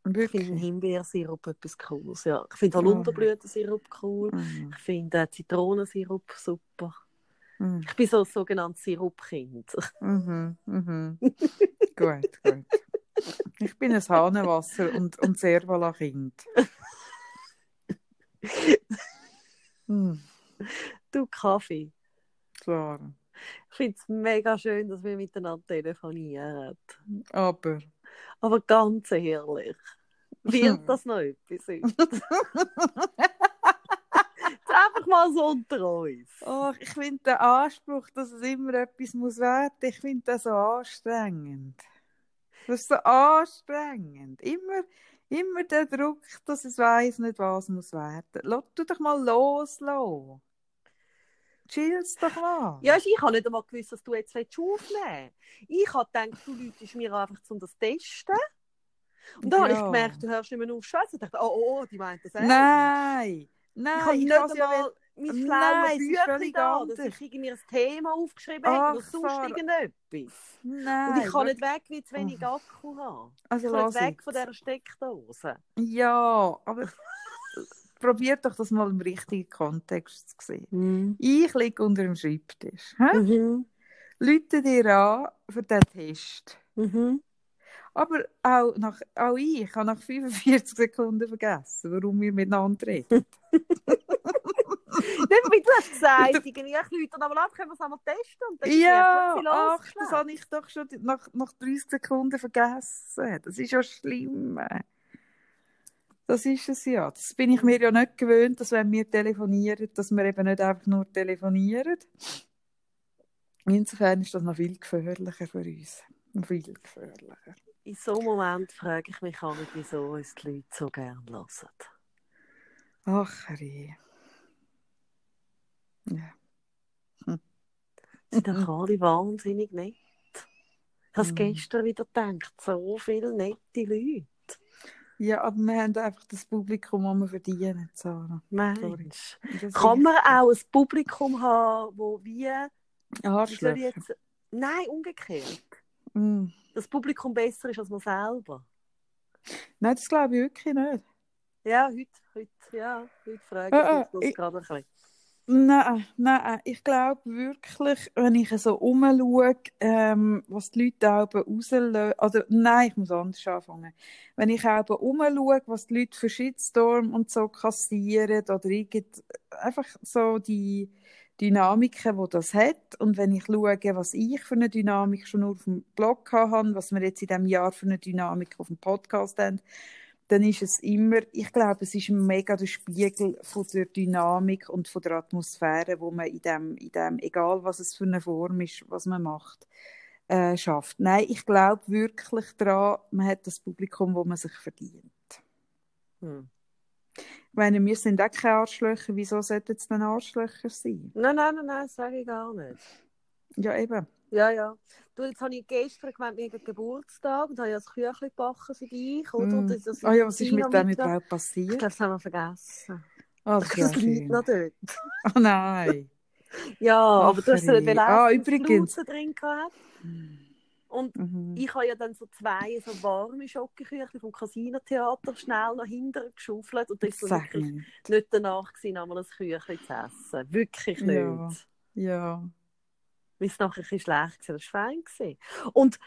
Ich finde Himbeersirup etwas Cooles. Ja. Ich finde Holunderblütensirup cool. Mhm. Ich finde äh, Zitronensirup super. Mhm. Ich bin so ein sogenanntes Sirupkind. Mhm. Mhm. (laughs) gut, gut. Ich bin ein Hahnenwasser- und, und Servala-Kind. Hm, Du Kaffee. Sarah. Ich finde es mega schön, dass wir miteinander telefonieren. Aber. Aber ganz ehrlich, wird das noch etwas? (laughs) Jetzt einfach mal so unter uns. Oh, ich finde den Anspruch, dass es immer etwas muss werden, ich finde das so anstrengend. Das ist so anstrengend. Immer, immer der Druck, dass es weiß nicht, was muss werden. Lass du doch mal loslassen. Chill's doch mal. Ja, ich habe nicht einmal gewusst, dass du jetzt aufnehmen willst. Ich habe gedacht, du läutest mir einfach, um das zu testen. Und dann habe ich Ja. gemerkt, du hörst nicht mehr auf Scheiße. Ich dachte, oh, oh, oh, die meint das ernst. Nein, Ich nein, habe ich nicht has ja einmal mein schlaues Büchlein da, dass ich irgendwie ein Thema aufgeschrieben habe oder sonst irgendetwas. Nein, Und ich kann nicht weg, wie zu wenig Akku habe. Ich Also kann nicht weg von dieser Steckdose. Ja, aber (laughs) probiert doch das mal im richtigen Kontext zu sehen. Ich liege unter dem Schreibtisch. Hä? Mhm. Leute dir an für den Test. Mhm. Aber auch, nach, auch ich habe nach 45 Sekunden vergessen, warum wir miteinander reden. (laughs) Nicht, wie du hast gesagt, irgendwie, ich Leute aber ab, können wir es einmal testen. Und dann Ja, ach, das habe ich doch schon nach, nach 30 Sekunden vergessen. Das ist ja schlimm. Das ist es ja. Das bin ich mir ja nicht gewöhnt, dass wenn wir telefonieren, dass wir eben nicht einfach nur telefonieren. Insofern ist das noch viel gefährlicher für uns. Viel gefährlicher. In so einem Moment frage ich mich auch nicht, wieso uns die Leute so gerne hören. Ach, Herr. Ja. Sie sind doch alle wahnsinnig nett. Ich habe Mhm. gestern wieder gedacht, so viele nette Leute. ja, aber wir haben einfach das Publikum, das wir verdienen, Sarah. Mensch. Das Kann man auch ein Publikum haben, wo wir... Arschlöcher. jetzt... Nein, umgekehrt. Mm. Das Publikum besser ist als man selber. Nein, das glaube ich wirklich nicht. Ja, heute, heute, ja, heute frage Äh, ich äh, mich das ich- gerade ein bisschen. Nein, nein, ich glaube wirklich, wenn ich so umschaue, ähm, was die Leute auch rauslösen, oder nein, ich muss anders anfangen. Wenn ich auch umschaue, was die Leute für Shitstorm und so kassieren, oder irgend, einfach so die Dynamiken, die das hat, und wenn ich schaue, was ich für eine Dynamik schon nur auf dem Blog habe, was wir jetzt in diesem Jahr für eine Dynamik auf dem Podcast haben, dann ist es immer, ich glaube, es ist mega der Spiegel von der Dynamik und von der Atmosphäre, wo man in dem, in dem, egal was es für eine Form ist, was man macht, äh, schafft. Nein, ich glaube wirklich daran, man hat das Publikum, wo man sich verdient. Hm. Ich meine, wir sind auch keine Arschlöcher, wieso sollten es denn Arschlöcher sein? Nein, nein, nein, nein, das sage ich gar nicht. Ja, eben. Ja, ja. Du, jetzt habe ich gestern gemeint, wir haben Geburtstag und habe ja das Küchlein gebacken für dich, oder? Mm. Und das- das Ah ja, was ist mit dem überhaupt Ich passiert? glaube, das haben wir vergessen. Ach, Das ja, liegt noch dort. (laughs) Oh nein. Ja, aber du hast ja Ach, nicht ah, übrigens. drin gehabt. Und Mhm. ich habe ja dann so zwei so warme Schokoküchlein vom Casino-Theater schnell nach hinten geschaufelt und das ist so wirklich nicht danach gewesen, einmal ein Küchlein zu essen. Wirklich nicht. Ja. Ja. Weil es nachher ein bisschen schlecht war. Das war fein. Und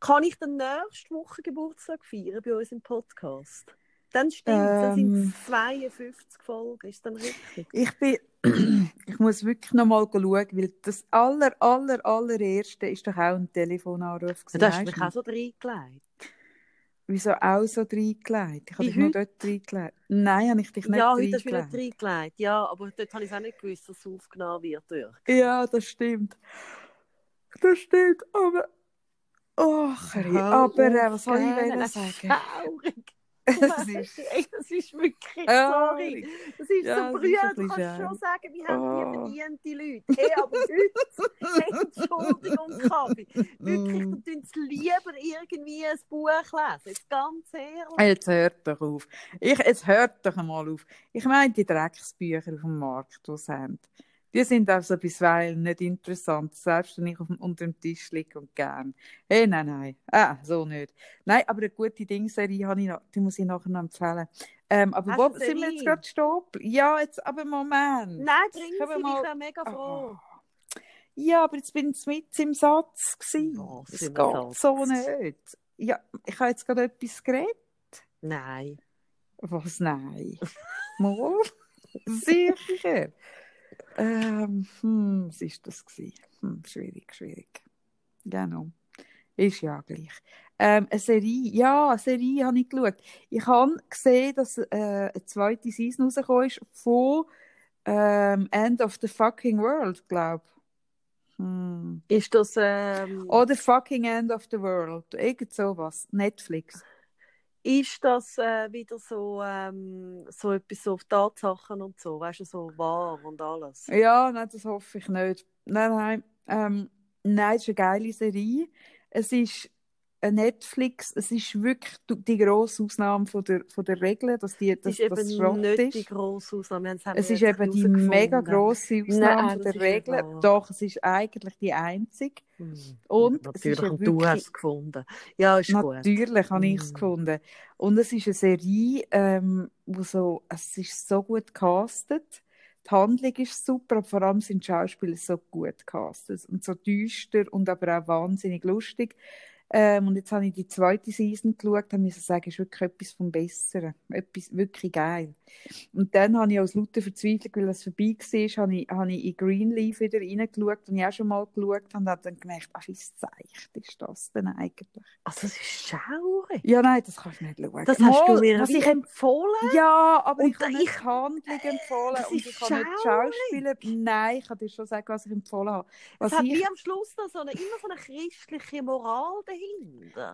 kann ich dann nächste Woche Geburtstag feiern bei uns im Podcast? Dann stimmt dann sind Ähm. es 52 Folgen. Ist dann richtig? Ich bin, (clears throat) ich muss wirklich noch mal schauen, weil das aller, aller, allererste ist doch auch ein Telefonanruf gewesen. Du hast weisst mich du? auch so reingelegt. Wieso auch so reingelegt? Ich habe dich nur heute? dort reingelegt. Nein, habe ich dich nicht Ja, heute hast du mich nicht reingelegt. Ja, aber dort habe ich es auch nicht gewusst, dass es aufgenommen wird. Durch. Ja, das stimmt. Das stimmt, aber... Ach, Hör aber äh, was soll ich sagen? schaurig. Das ist... das ist wirklich, Ah, sorry. Das ist Ja, so ist brüder, du kannst schon schade. sagen, wir haben die Oh. verdiente Leute. Hey, aber heute, (laughs) Entschuldigung, Kabi, wirklich, Mm. du tust lieber irgendwie ein Buch lesen, jetzt ganz ehrlich. Jetzt hört doch auf. Ich, jetzt hört doch einmal auf. Ich meine die Drecksbücher auf dem Markt, die sie haben. Die sind auch so bisweilen nicht interessant, selbst wenn ich auf dem, unter dem Tisch liege und gern. Hey, nein, nein. Ah, so nicht. Nein, aber eine gute Dingserie habe ich noch, die muss ich nachher noch empfehlen. Ähm, aber Hast wo sind wir jetzt gerade stopp? Ja, jetzt, aber Moment. Nein, bring Können wir sie, mal- ich wäre mega froh. Ja, aber jetzt bin ich mit im Satz gewesen. Was das geht Satz? so nicht. Ja, ich habe jetzt gerade etwas geredet. Nein. Was? Nein. (laughs) Mal? Sicher. Ähm, hm, was ist das gewesen? Hm, schwierig, schwierig. Genau. Ist ja gleich. Ähm, eine Serie, ja, eine Serie habe ich geschaut. Ich habe gesehen, dass äh, eine zweite Season rausgekommen ist von ähm, End of the Fucking World, glaube ich. Hm. Ist das, ähm, Oder Fucking End of the World. Irgend sowas. Netflix. Ist das äh, wieder so, ähm, so etwas so auf Tatsachen und so, weißt du, so wahr und alles? Ja, nein, das hoffe ich nicht. Nein, nein. Ähm, nein, es ist eine geile Serie. Es ist Netflix. Es ist wirklich die grosse Ausnahme von der, von der Regel, dass die, Es dass, ist das eben nicht die ist. grosse Ausnahme. Es ist eben die mega grosse Ausnahme Nein, von das der Regel. Doch, es ist eigentlich die einzige. Hm. Und Ja, es ist natürlich, und du hast es gefunden. Ja, ist gut. Natürlich habe ich es Mm. gefunden. Und es ist eine Serie, ähm, wo so, es ist so gut gecastet. Die Handlung ist super, aber vor allem sind die Schauspieler so gut gecastet. Und so düster und aber auch wahnsinnig lustig. Ähm, und jetzt habe ich die zweite Season geschaut und musste sagen, es ist wirklich etwas vom Besseren. Etwas wirklich geil. Und dann habe ich aus lauter Verzweiflung, weil es vorbei war, habe ich, habe ich in Greenleaf wieder reingeschaut, und ich auch schon mal geschaut und habe dann gemerkt, ach, wie seicht ist das denn eigentlich? Also, es ist schaurig. Ja, nein, das kannst du nicht schauen. Das hast du Mal, mir was ich empfohlen. Ja, aber Und ich habe ich- Handlung empfohlen Das und ich habe nicht. Schauspieler. Nein, ich kann dir schon sagen, was ich empfohlen habe. Was Es hat ich... wie am Schluss noch so eine, immer so eine christliche Moral dahinter.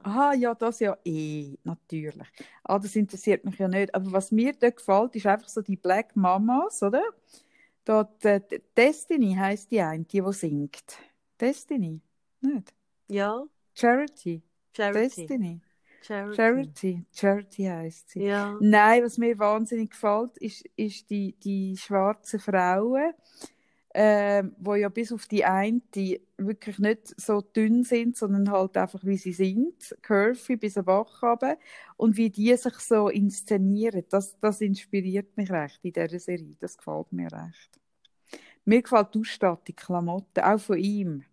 Aha, ja, das ja eh, natürlich. Ah, das interessiert mich ja nicht. Aber was mir dort gefällt, ist einfach so die Black Mamas, oder? Dort, äh, Destiny heisst die eine, die, die singt. Destiny? Nicht? Ja, Charity? Charity. Destiny? Charity. Charity? Charity heisst sie. Ja. Nein, was mir wahnsinnig gefällt, ist, ist die, die schwarzen Frauen, ähm, wo ja bis auf die eine die wirklich nicht so dünn sind, sondern halt einfach wie sie sind, curvy bis ein Bach runter. und wie die sich so inszenieren, das, das inspiriert mich recht in dieser Serie, das gefällt mir recht. Mir gefällt die Ausstattung, die Klamotten, auch von ihm,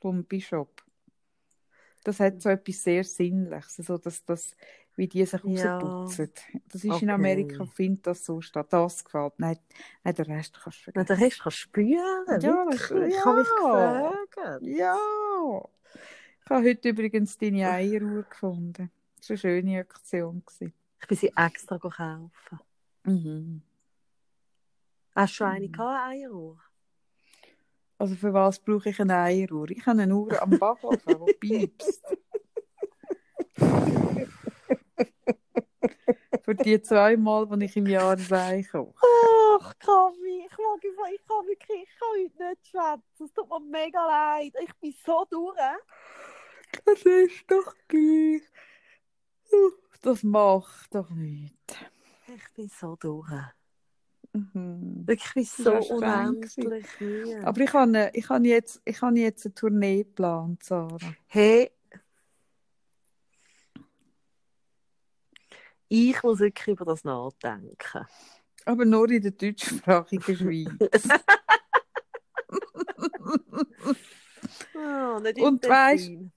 vom Bishop. Das hat so etwas sehr Sinnliches, so dass das, wie die sich Ja. rausputzen. Das ist Okay. in Amerika, findet das so statt. Das gefällt. Nein, nein den Rest kannst du vergessen. den Rest kannst du spüren. Ja, wirklich. ja. Ich habe mich gefragt. Ja! Ich habe heute übrigens deine Eieruhr gefunden. Das war eine schöne Aktion. gewesen. Ich bin sie extra kaufen. Mhm. Hast du schon eine Mhm. eine Eieruhr? Also für was brauche ich eine Eieruhr? Ich habe eine Uhr am Backofen, die (laughs) piepst. Für die zweimal, die ich im Jahr ein Ei koche. Ach, Kavi, ich mag einfach, ich kann wirklich, ich kann heute nicht schwätzen. Es tut mir mega leid. Ich bin so durch. Das ist doch gleich. Das macht doch nichts. Ich bin so durch. Mhm. Wirklich, bin so unendlich müde. Aber ich habe, ich habe, jetzt, ich habe jetzt eine Tournee geplant, Sarah. Hey, ich muss wirklich über das nachdenken. Aber nur in der deutschsprachigen Schweiz. (laughs) Ah, nicht Und Tessin.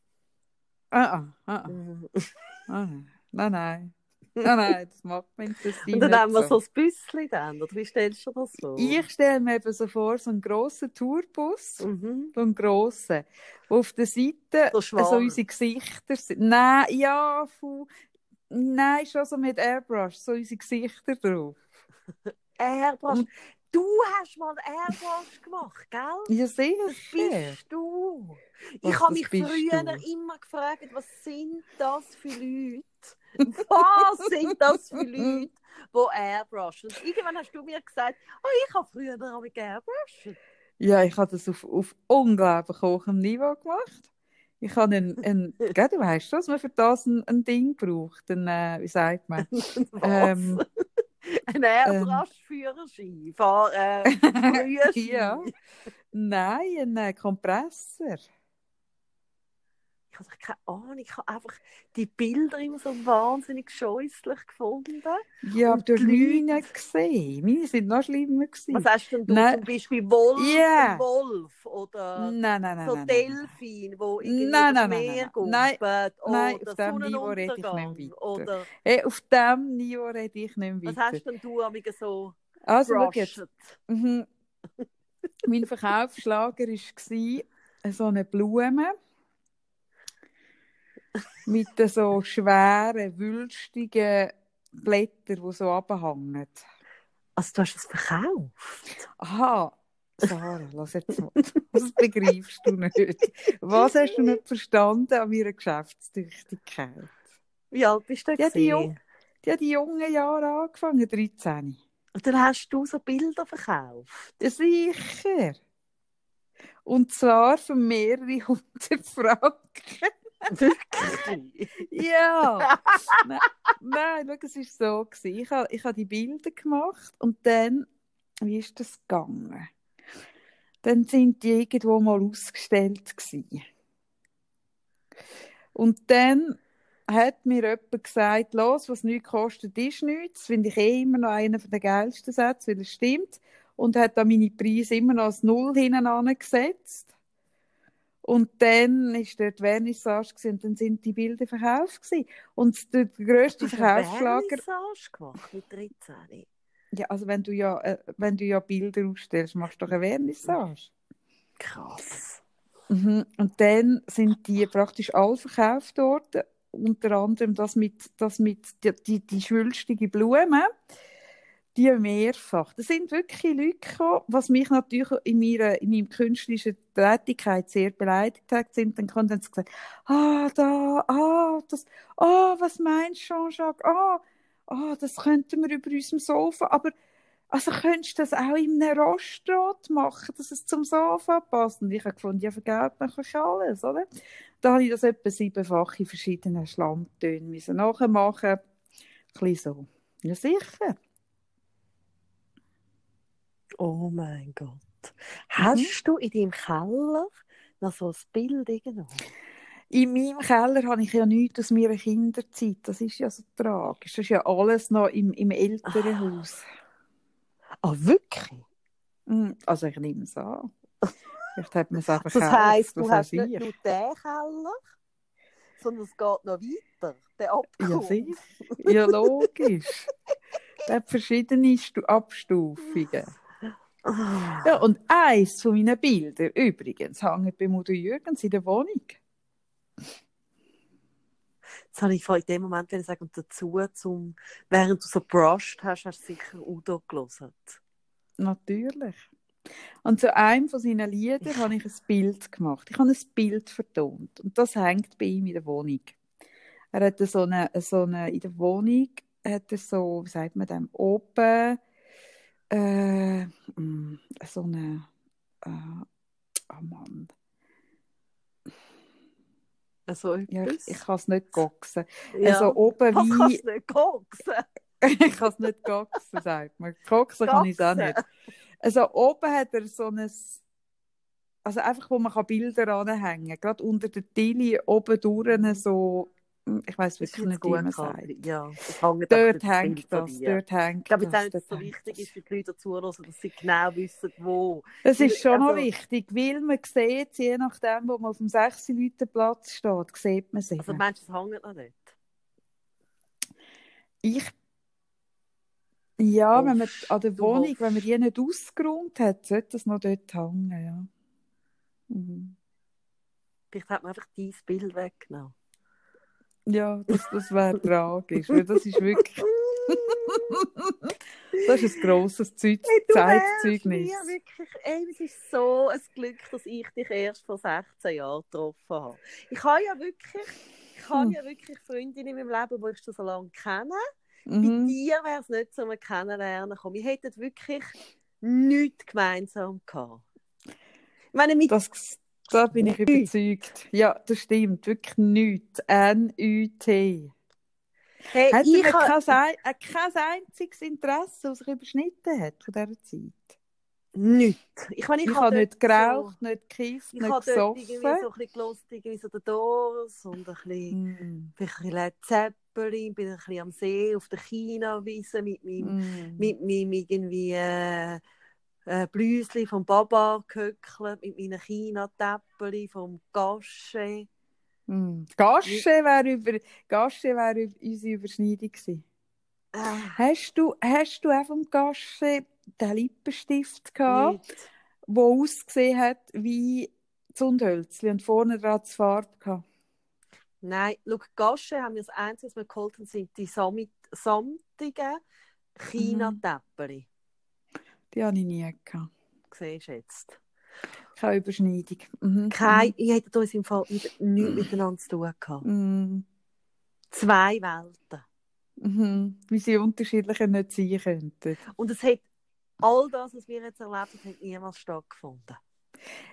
ah, ah, ah, ah. Ah. Nein, nein. Nein, nein, das macht man das Und dann nehmen wir so ein Büsschen dann, oder wie stellst du das vor? Ich stelle mir eben so vor, so einen grossen Tourbus, Mhm. so einen grossen, wo auf der Seite So so, unsere Gesichter sind. Nein, ja, fu, nein, schon so mit Airbrush, so unsere Gesichter drauf. (laughs) Airbrush. Und- Du hast mal Airbrush gemacht, gell? Ja, Das sicher. bist du. Was, ich habe das mich früher du? immer gefragt, was sind das für Leute? Was sind das für Leute, die Airbrush? Und irgendwann hast du mir gesagt, oh, ich habe früher auch mit Airbrush. Ja, ich habe das auf, auf unglaublich hohem Niveau gemacht. Ich habe ein, ein (laughs) gell, du weißt schon, dass man für das ein, ein Ding braucht. Ein, äh, wie sagt man? (laughs) Ähm, (laughs) Ein Airbrush-Führerschein. Fahr, äh. Ja. Nein, ein äh, Kompressor. Ich habe keine Ahnung, ich habe einfach die Bilder immer so wahnsinnig scheußlich gefunden. Ja, aber du hast meine gesehen. Meine sind noch schlimmer gewesen. Was hast denn du Nein. zum Beispiel Wolf, ein Wolf oder Nein, nein, nein. so nein, nein, nein. Delfin, wo irgendwie Nein, Meer nein, nein. auf dem Niveau rede ich nicht weiter. oder Hey, auf diesem Niveau rede ich nicht was weiter. hast denn du amiga so Also, brushed? Mhm. (laughs) mein Verkaufsschlager war so eine Blume mit so schweren, wülstigen Blättern, die so abhängen. Also du hast es verkauft? Aha, Sarah, lass jetzt mal. Das begreifst du nicht. Was hast du nicht verstanden an meiner Geschäftstüchtigkeit? Wie alt bist du Ja, die? Jung, die die jungen Jahre angefangen, 13. Und dann hast du so Bilder verkauft. Ja, Sicher. Und zwar für mehrere hundert Franken. Wirklich? (laughs) Ja! nein, nein, schau, es war so. Ich habe ich ha die Bilder gemacht und dann, wie ist das gegangen? Dann sind die irgendwo mal ausgestellt gewesen. Und dann hat mir jemand gesagt, los, was nichts kostet, ist nichts. Finde ich eh immer noch einer der geilsten Sätze, weil es stimmt. Und hat da meine Preise immer noch als Null hinten angesetzt. Und dann war dort Vernissage gewesen, und dann sind die Bilder verkauft gewesen. Und der grösste Verkaufsschlager... Vernissage gemacht mit 13. Ja, also wenn du ja, äh, wenn du ja Bilder ausstellst, machst du doch eine Vernissage. Krass. Mhm. Und dann sind die praktisch alle verkauft worden. Unter anderem das mit, das mit die, die, die schwülstige Blumen. Die mehrfach. Das sind wirklich Leute gekommen, was mich natürlich in meiner, in meiner künstlerischen Tätigkeit sehr beleidigt hat, sind, dann kommen sie gesagt, ah, da, ah, das, ah, was meinst du, Jean-Jacques, ah, ah, das könnten wir über unserem Sofa, aber also könntest du das auch in einem Rostrat machen, dass es zum Sofa passt? Und ich habe gefunden, ja, für Geld mache alles, oder? Da habe ich das etwa siebenfach in verschiedenen Schlammtönen müssen nachmachen. Ein bisschen so. Ja, sicher. Oh mein Gott. Hast du in deinem Keller noch so ein Bild irgendwo? In meinem Keller habe ich ja nichts aus meiner Kinderzeit. Das ist ja so tragisch. Das ist ja alles noch im, im Elternhaus. Ah, wirklich? Mm, Also ich nehme es an. Vielleicht hat man es einfach Das heisst, du hast nicht ich. nur den Keller, sondern es geht noch weiter. Der Ja, Abgrund. sicher. Ja, logisch. Der hat verschiedene Stu Abstufungen. (laughs) Ja, und eins von meinen Bildern übrigens hängt bei Mutter Jürgens in der Wohnung. Jetzt habe ich vor in dem Moment wenn ich sagen, und dazu, zum, während du so brushed hast, hast du sicher Udo gelesen. Natürlich. Und zu einem von seinen Liedern habe ich ein Bild gemacht. Ich habe ein Bild vertont. Und das hängt bei ihm in der Wohnung. Er hat so eine, so eine in der Wohnung, hat er so, wie sagt man dem, oben, äh, mm, so eine, äh, oh Mann, Also ja, ich, kann es nicht goxen. ja. Also oben wie, es nicht gucken. (laughs) ich kann es nicht goxen, sagt man. Goxen kann ich es auch nicht. Also oben hat er so ein, also einfach, wo man Bilder anhängen kann. Gerade unter der Tilly oben durch so, ich weiß Das ist wirklich nicht, wie man gut, sagt. Ja, das hängt Dort das hängt das, dort hängt Ich glaube das. es so wichtig das. ist für die Leute zuhören, dass sie genau wissen, wo. Es ist schon noch Also- wichtig, weil man sieht, je nachdem, wo man auf dem 6 Leute Platz steht, sieht man sie. Also meinst du, es hängt noch nicht? Ich ja, Oh, wenn man an der Wohnung, hoffst. wenn man die nicht ausgeräumt hat, sollte das noch dort hängen, ja. Mhm. Vielleicht hat man einfach dein Bild weggenommen. Ja, das, das wäre tragisch, weil das ist wirklich... (laughs) das ist ein grosses Zeug, Hey, Zeitzeugnis. mir wirklich, ey, es ist so ein Glück, dass ich dich erst vor 16 Jahren getroffen habe. Ich habe ja wirklich, ich habe Hm. ja wirklich Freundinnen in meinem Leben, die ich schon so lange kenne. Bei Mhm. dir wäre es nicht zum Kennenlernen gekommen. Wir hätten wirklich nichts gemeinsam gehabt. Ich meine, mit Das, da bin ich überzeugt. Ja, das stimmt, wirklich nichts. N-U-T. hey, Hat ich ha- kein, ein- äh, kein einziges Interesse, das sich überschnitten hat von dieser Zeit? nichts. Ich, meine, ich, Ich, habe habe nicht geraucht, nicht gekifft, So, ich nicht habe dort irgendwie gesoffen. so ein bisschen gelost, irgendwie so den Doors und ein bisschen, Mm. ein bisschen Led Zeppelin, bin ein bisschen am See auf der China-Wiese mit meinem Mm. mit meinem irgendwie äh, äh, Blüsli vom Baba gehöckelt, mit meinen China-Täppeli vom Gasche. Mm. Gasche wäre über, Gasche wäre üb- unsere Überschneidung gewesen. Äh, Hast du, hast du auch vom Gasche den Lippenstift gehabt, nicht. der ausgesehen hat wie Zundhölzli und vorne dran die Farbe gehabt? Nein, schau, Gasche haben wir das Einzige, was wir geholt haben, sind die samit, samtigen China-Täppeli. Die habe ich nie gehabt. siehst jetzt. Keine Überschneidung. Mhm. Kein, ich hätte uns im Fall nichts miteinander zu tun gehabt. Mhm. Zwei Welten. Mhm. Wie sie unterschiedlicher nicht sein könnten. Und es hat all das, was wir jetzt erlebt haben, hat niemals stattgefunden.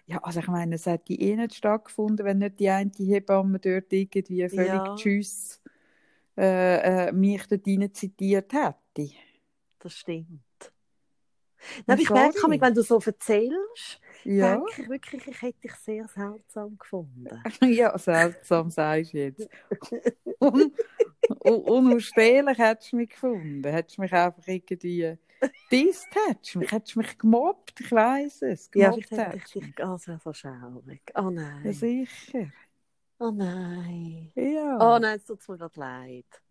Ja, also ich meine, es hätte eh nicht stattgefunden, wenn nicht die eine Hebamme dort irgendwie völlig Ja. tschüss äh, äh, mich dort rein zitiert hätte. Das stimmt. Nein, ich merke, manchmal, wenn du so erzählst, Ja, denke ich wirklich, ich hätte dich sehr seltsam gefunden. (laughs) ja seltsam sagst du jetzt. Un un unausstehlich hättest du mich gefunden. Hättest du mich einfach irgendwie disst, hättest du mich, hättest mich gemobbt, ich weiss es. Ja, Gemobbt vielleicht hätte ich dich mich. ganz oh, so schaurig. Oh Ja, nein. sicher. Oh nein. Ja. Oh nein, es tut mir gerade leid.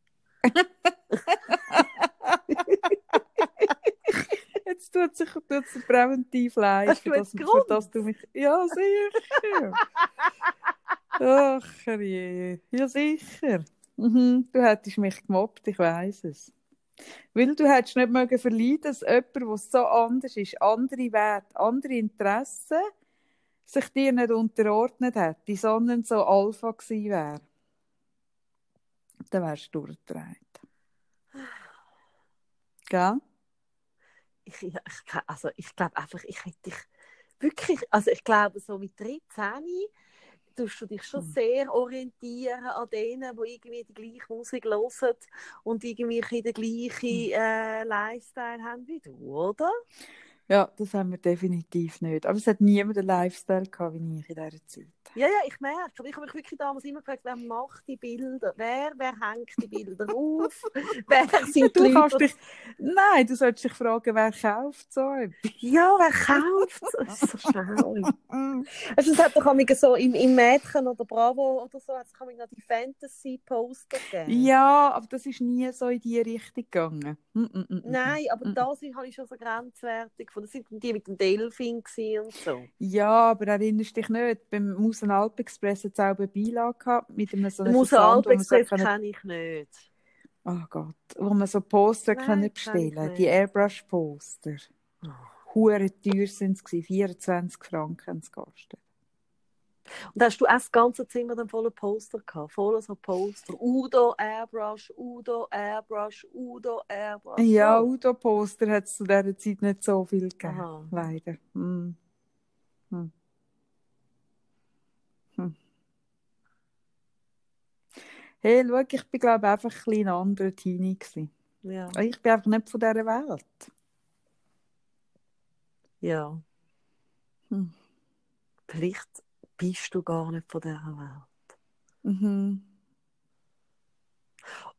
(laughs) Jetzt tut sich tut sich präventiv Hast du für das du mich... Ja, sicher. Ach je. Ja, sicher. Mhm. Du hättest mich gemobbt, ich weiß es. Weil du hättest nicht mögen verleiden, dass jemand, der so anders ist, andere Werte, andere Interessen, sich dir nicht unterordnet hätte, sondern so Alpha gewesen wäre. Dann wärst du durchgedreht. Gell? Ich, ich, also ich glaube einfach, ich hätte dich wirklich, also ich glaube so mit 13 tust du dich schon Hm. sehr orientieren an denen, die irgendwie die gleiche Musik hören und irgendwie den gleichen äh, Lifestyle haben wie du, oder? Ja, das haben wir definitiv nicht. Aber es hat niemand einen Lifestyle gehabt, wie ich in dieser Zeit. Ja, ja, ich merke. Aber ich habe mich wirklich damals immer gefragt, wer macht die Bilder? Wer, wer hängt die Bilder auf? (laughs) wer sind Du Leute? dich... Nein, du solltest dich fragen, wer kauft so etwas? Ja, wer kauft es? Das ist so schnell. (laughs) Also, es hat doch so im, im Mädchen oder Bravo oder so, hat es noch die Fantasy-Poster gegeben. Ja, aber das ist nie so in die Richtung gegangen. Mm, mm, mm, mm. Nein, aber Mm. da habe ich schon so grenzwertig gefunden. Das sind die mit dem Delfin und so. Ja, aber erinnerst dich nicht, beim Musenalp-Express hat es auch eine Beilage gehabt mit einem so einem man so Express können- kenne ich nicht. Oh Gott, wo man so Poster Nein, können bestellen. Die Airbrush-Poster. Oh. Hure teuer sind es, 24 Franken haben sie gekostet. Und hast du auch das ganze Zimmer dann voller Poster gehabt? Voller so Poster. Udo Airbrush, Udo Airbrush, Udo Airbrush. Ja, So. Udo-Poster hat es zu dieser Zeit nicht so viel gegeben. Aha. Leider. Hm. Hm. Hm. Hey, schau, ich bin glaube einfach ein bisschen ein anderer Teenie gewesen. Ja. Ich bin einfach nicht von dieser Welt. ja. Hm. Vielleicht bist du gar nicht von dieser Welt. Mhm.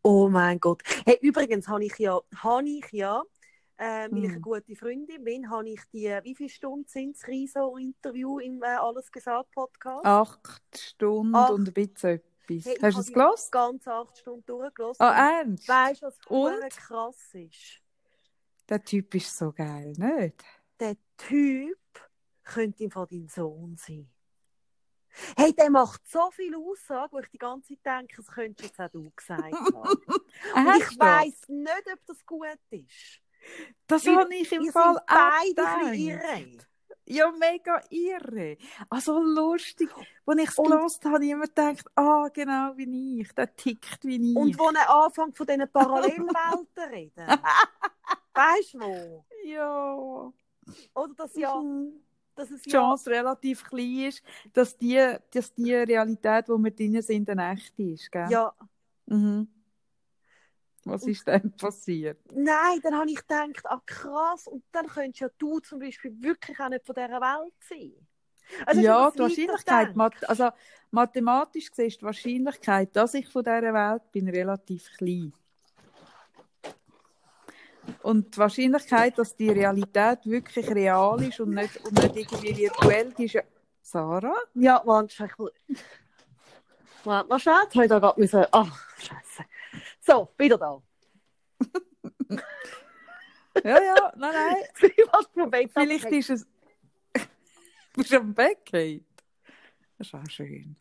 Oh mein Gott. Hey, übrigens habe ich ja, habe ich ja äh, weil ich eine Hm. gute Freundin bin, habe ich die, wie viele Stunden sind es, Riso-Interview im äh, Alles gesagt Podcast? Acht Stunden Acht. und ein bisschen etwas. Hey, Hast du es gelost? Ganz acht Stunden durchgelassen. Ah, ernst? Weißt du, was Und? krass ist? Der Typ ist so geil, nicht? Der Typ könnte im Fall dein Sohn sein. Hey, der macht so viele Aussagen, wo ich die ganze Zeit denke, das könntest jetzt auch du gesagt haben. (laughs) Und ich das? weiss nicht, ob das gut ist. Das Weil habe ich im Fall auch irre. Ja, mega irre. Also lustig. Als ich es gelesen habe, habe ich immer gedacht, ah, genau wie ich. Der tickt wie ich. Und wo er anfängt von diesen Parallelwelten reden. (laughs) weißt du wo? ja. Oder dass ja, Mhm. Dass es Die ja Chance relativ klein ist, dass die, dass die Realität, wo wir drin sind, eine echte ist. Gell? Ja, Mhm. Was Und- ist denn passiert? nein, dann habe ich gedacht, ah krass, und dann könntest ja du zum Beispiel wirklich auch nicht von dieser Welt sein. Also, ja, die Wahrscheinlichkeit, mat also mathematisch gesehen ist die Wahrscheinlichkeit, dass ich von dieser Welt bin, relativ klein. Und die Wahrscheinlichkeit, dass die Realität wirklich real ist und nicht, und nicht irgendwie virtuell, ist ja... Sarah? Ja, warte, ich will... Warte mal jetzt habe ich da gerade müssen... Ach, scheiße. So, wieder da. Ja, ja, nein, nein. (laughs) Was Bett Vielleicht ist es... (laughs) Bist du am Bett? Das ist auch schön.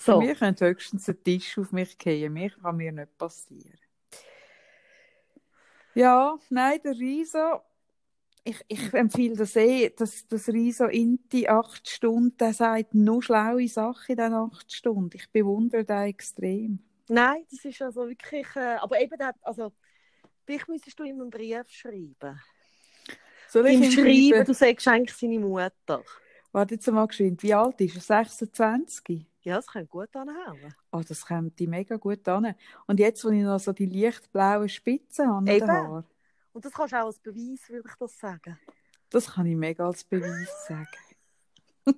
So, Mir könnte höchstens ein Tisch auf mich fallen. Mir kann mir nicht passieren. Ja, nein, der Riso, ich, ich empfehle das eh, dass das Riso Inti acht Stunden, der sagt nur schlaue Sachen in diesen acht Stunden. Ich bewundere den extrem. Nein, das ist also wirklich, äh, aber eben, der, also, vielleicht müsstest du ihm einen Brief schreiben. Soll Ihm ihm schreiben, du sagst eigentlich seine Mutter. Warte jetzt mal geschwind, wie alt ist er? 26? Ja, das könnte gut anhauen. Oh, das kommt die mega gut an. Und jetzt, wo ich noch so die lichtblauen Spitzen habe an Eben. Haaren, Und das kannst du auch als Beweis, würde ich das sagen. das kann ich mega als Beweis sagen. (laughs)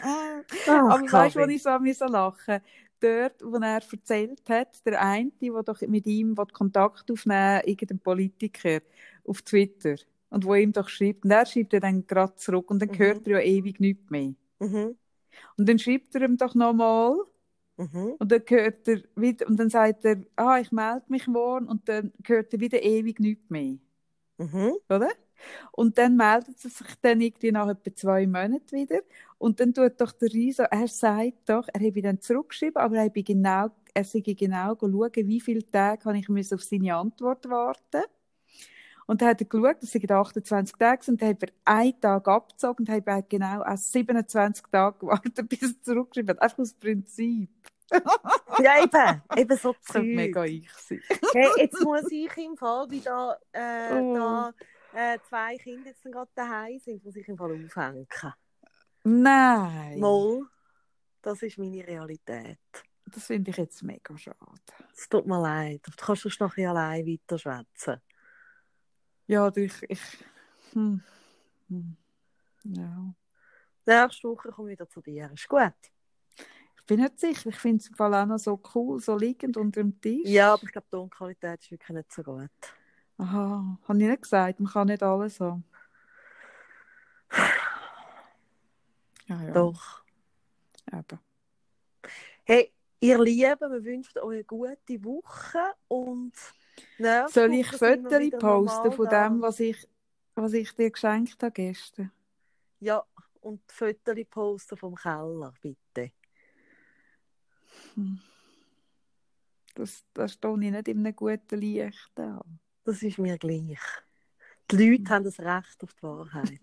Ach, Aber weißt du, wo ich so müssen lachen Dort, wo er erzählt hat, der eine, der doch mit ihm will Kontakt aufnehmen irgendein Politiker auf Twitter, und wo ihm doch schreibt, und er schreibt er dann gerade zurück, und dann Mhm. hört er ja ewig nichts mehr. Mhm. Und dann schreibt er ihm doch nochmal, Mhm. und dann hört er wieder, und dann sagt er, ah, ich melde mich morgen, und dann hört er wieder ewig nichts mehr. Mhm. oder? Und dann meldet sie sich dann irgendwie nach etwa zwei Monaten wieder. Und dann tut doch der Riso, er sagt doch, er habe dann zurückgeschrieben, aber er habe genau, er sei genau schauen, wie viele Tage habe ich auf seine Antwort warten. Und dann hat er geschaut, das sind 28 Tage, und dann hat er einen Tag abgezogen und hat genau auch 27 Tage gewartet, (laughs) bis er zurückgeschrieben hat. Einfach aus Prinzip. (laughs) Ja, eben. Eben so Das (laughs) könnte mega ich sein. Hey, jetzt muss ich im Fall, wie da, äh, Oh. da äh, zwei Kinder jetzt gerade daheim sind, muss ich im Fall aufhängen. Nein. Mal, das ist meine Realität. Das finde ich jetzt mega schade. Es tut mir leid. Du kannst sonst ein bisschen allein weiter schwätzen. Ja, ich. ich hm. Hm. Ja. Nächste Woche komme ich wieder zu dir. Ist gut? Ich bin nicht sicher. Ich finde es im Fall auch noch so cool, so liegend unter dem Tisch. Ja, aber ich glaube, die Tonqualität ist wirklich nicht so gut. Aha, habe ich nicht gesagt. Man kann nicht alles haben. Ja, ja. Doch. Eben. Hey, ihr Lieben, wir wünschen euch eine gute Woche und nächste Soll ich Fotos posten von da. dem, was ich, was ich dir geschenkt habe gestern? Ja, und Fotos posten vom Keller, bitte. Das, das stehe ich nicht in einem guten Licht an. Das ist mir gleich. Die Leute haben das Recht auf die Wahrheit.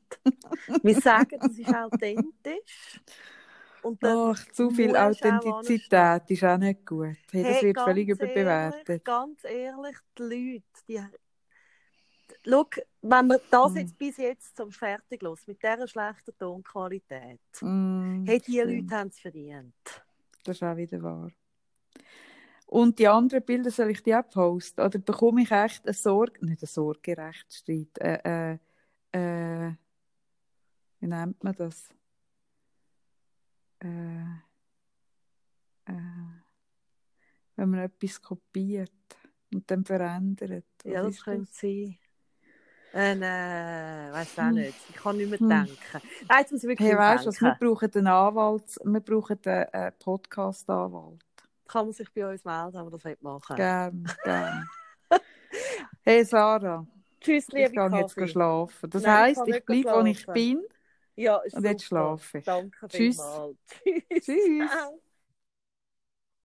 Wir sagen, das ist (laughs) authentisch. Und dann Ach, zu viel Authentizität ist auch nicht gut. Hey, das Hey, wird völlig Ehrlich, überbewertet. ganz ehrlich, die Leute, die... Schau, wenn man das Hm. jetzt bis jetzt zum fertig los mit dieser schlechten Tonqualität, Mm, hey, die stimmt. Leute haben es verdient. Das ist auch wieder wahr. Und die anderen Bilder soll ich die auch posten? Oder bekomme ich echt eine Sorge, nicht eine Sorgerechtsstreit, äh, äh, äh, wie nennt man das? Äh, äh, wenn man etwas kopiert und dann verändert. Ja, das könnte sein. Ein, äh, weiß auch Hm. nicht. Ich kann nicht mehr Hm. denken. Nein, jetzt muss ich wirklich Hey, weißt du, was, wir denken. brauchen einen Anwalt, wir brauchen einen äh, Podcast-Anwalt. Kann man sich bei uns melden, wenn man das heute machen Gern, gern. (laughs) Hey Sarah, Tschüss, ich liebe gehe jetzt Kaffee. schlafen. Das Nein, ich heisst, kann ich nicht bleibe, wo ich bin Ja, und jetzt schlafe ich. Danke Tschüss. Tschüss. (laughs)